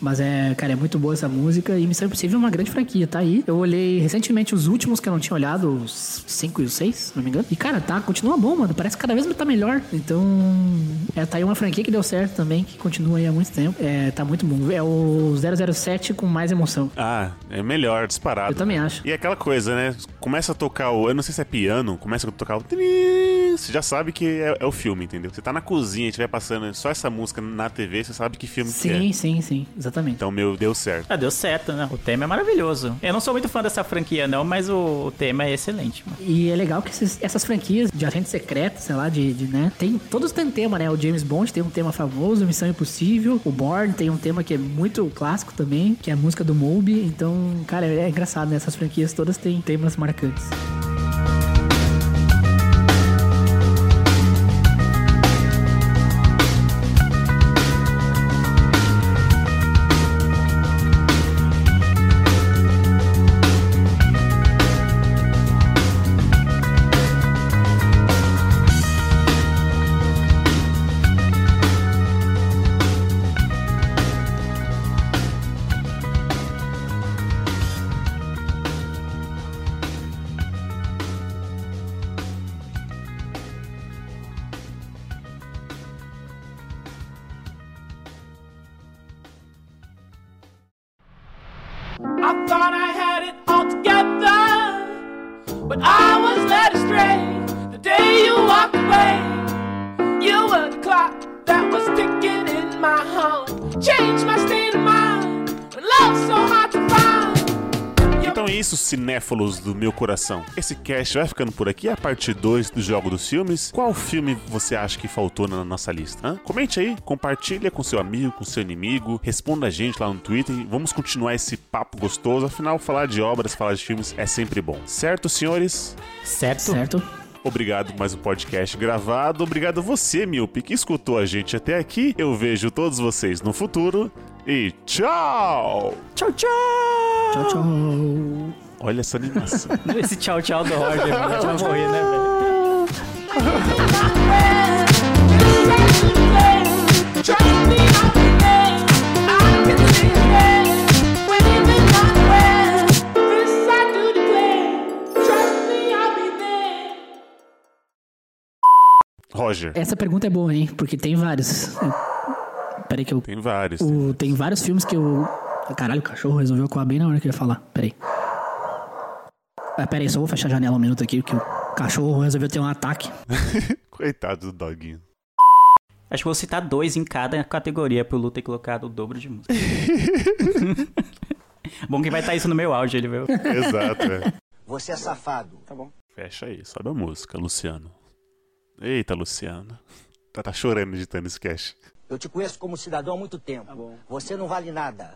Mas é, cara, é muito boa essa música e Missão Impossível é uma grande franquia, tá aí. Eu olhei recentemente os últimos que eu não tinha olhado, os 5 e os 6, se não me engano. E, cara, tá, continua bom, mano. Parece que cada vez tá melhor. Então, é, tá aí uma franquia que deu certo também, que continua aí há muito tempo. É, tá muito bom. É o 007 com mais emoção. Ah, é melhor, disparado. Eu também acho. E é aquela coisa, né? Começa a tocar o. Eu não sei se é piano, começa a tocar o. Você já sabe que é, é o filme, entendeu? Você tá na cozinha e estiver passando só essa música na TV, você sabe que filme que é. Sim, sim, sim. Exatamente. Então, meu, deu certo. Ah, deu certo, né? O tema é maravilhoso. Eu não sou muito fã dessa franquia, não, mas o, o tema é excelente, mano. E é legal que esses- essas franquias de agente secreto, sei lá, de, de, né? Tem, todos têm tema, né? O James Bond tem um tema famoso, Missão Impossível. O Bourne tem um tema que é muito clássico também, que é a música do Moby. Então, cara, é, é engraçado, né? Essas franquias todas têm temas marcantes. I thought I had it all together, but I was led astray the day you walked away. Isso, cinéfilos do meu coração. Esse cast vai ficando por aqui, a parte 2 do Jogo dos Filmes. Qual filme você acha que faltou na nossa lista? hã? Comente aí, compartilha com seu amigo, com seu inimigo, responda a gente lá no Twitter. Vamos continuar esse papo gostoso. Afinal, falar de obras, falar de filmes é sempre bom. Certo, senhores? Certo. Certo. Obrigado por mais um podcast gravado. Obrigado a você, Miope, que escutou a gente até aqui. Eu vejo todos vocês no futuro. E tchau! Tchau, tchau! Tchau, tchau. Olha essa animação. Esse tchau, tchau do Roger, mano. A gente vai morrer, né, velho? Roger. Essa pergunta é boa, hein? Porque tem vários. Peraí que eu. Tem vários. O- tem vários filmes que eu. Caralho, o cachorro resolveu coar bem na hora que eu ia falar. Peraí. Ah, peraí, só vou fechar a janela um minuto aqui, que o cachorro resolveu ter um ataque. Coitado do doguinho. Acho que vou citar dois em cada categoria pro Lu ter colocado o dobro de música. Bom que vai estar isso no meu áudio, ele viu? Exato, é. Você é safado. Tá bom. Fecha aí, sobe a música, Luciano. Eita, Luciano. Tá, tá chorando editando esse cast. Eu te conheço como cidadão há muito tempo. Você não vale nada.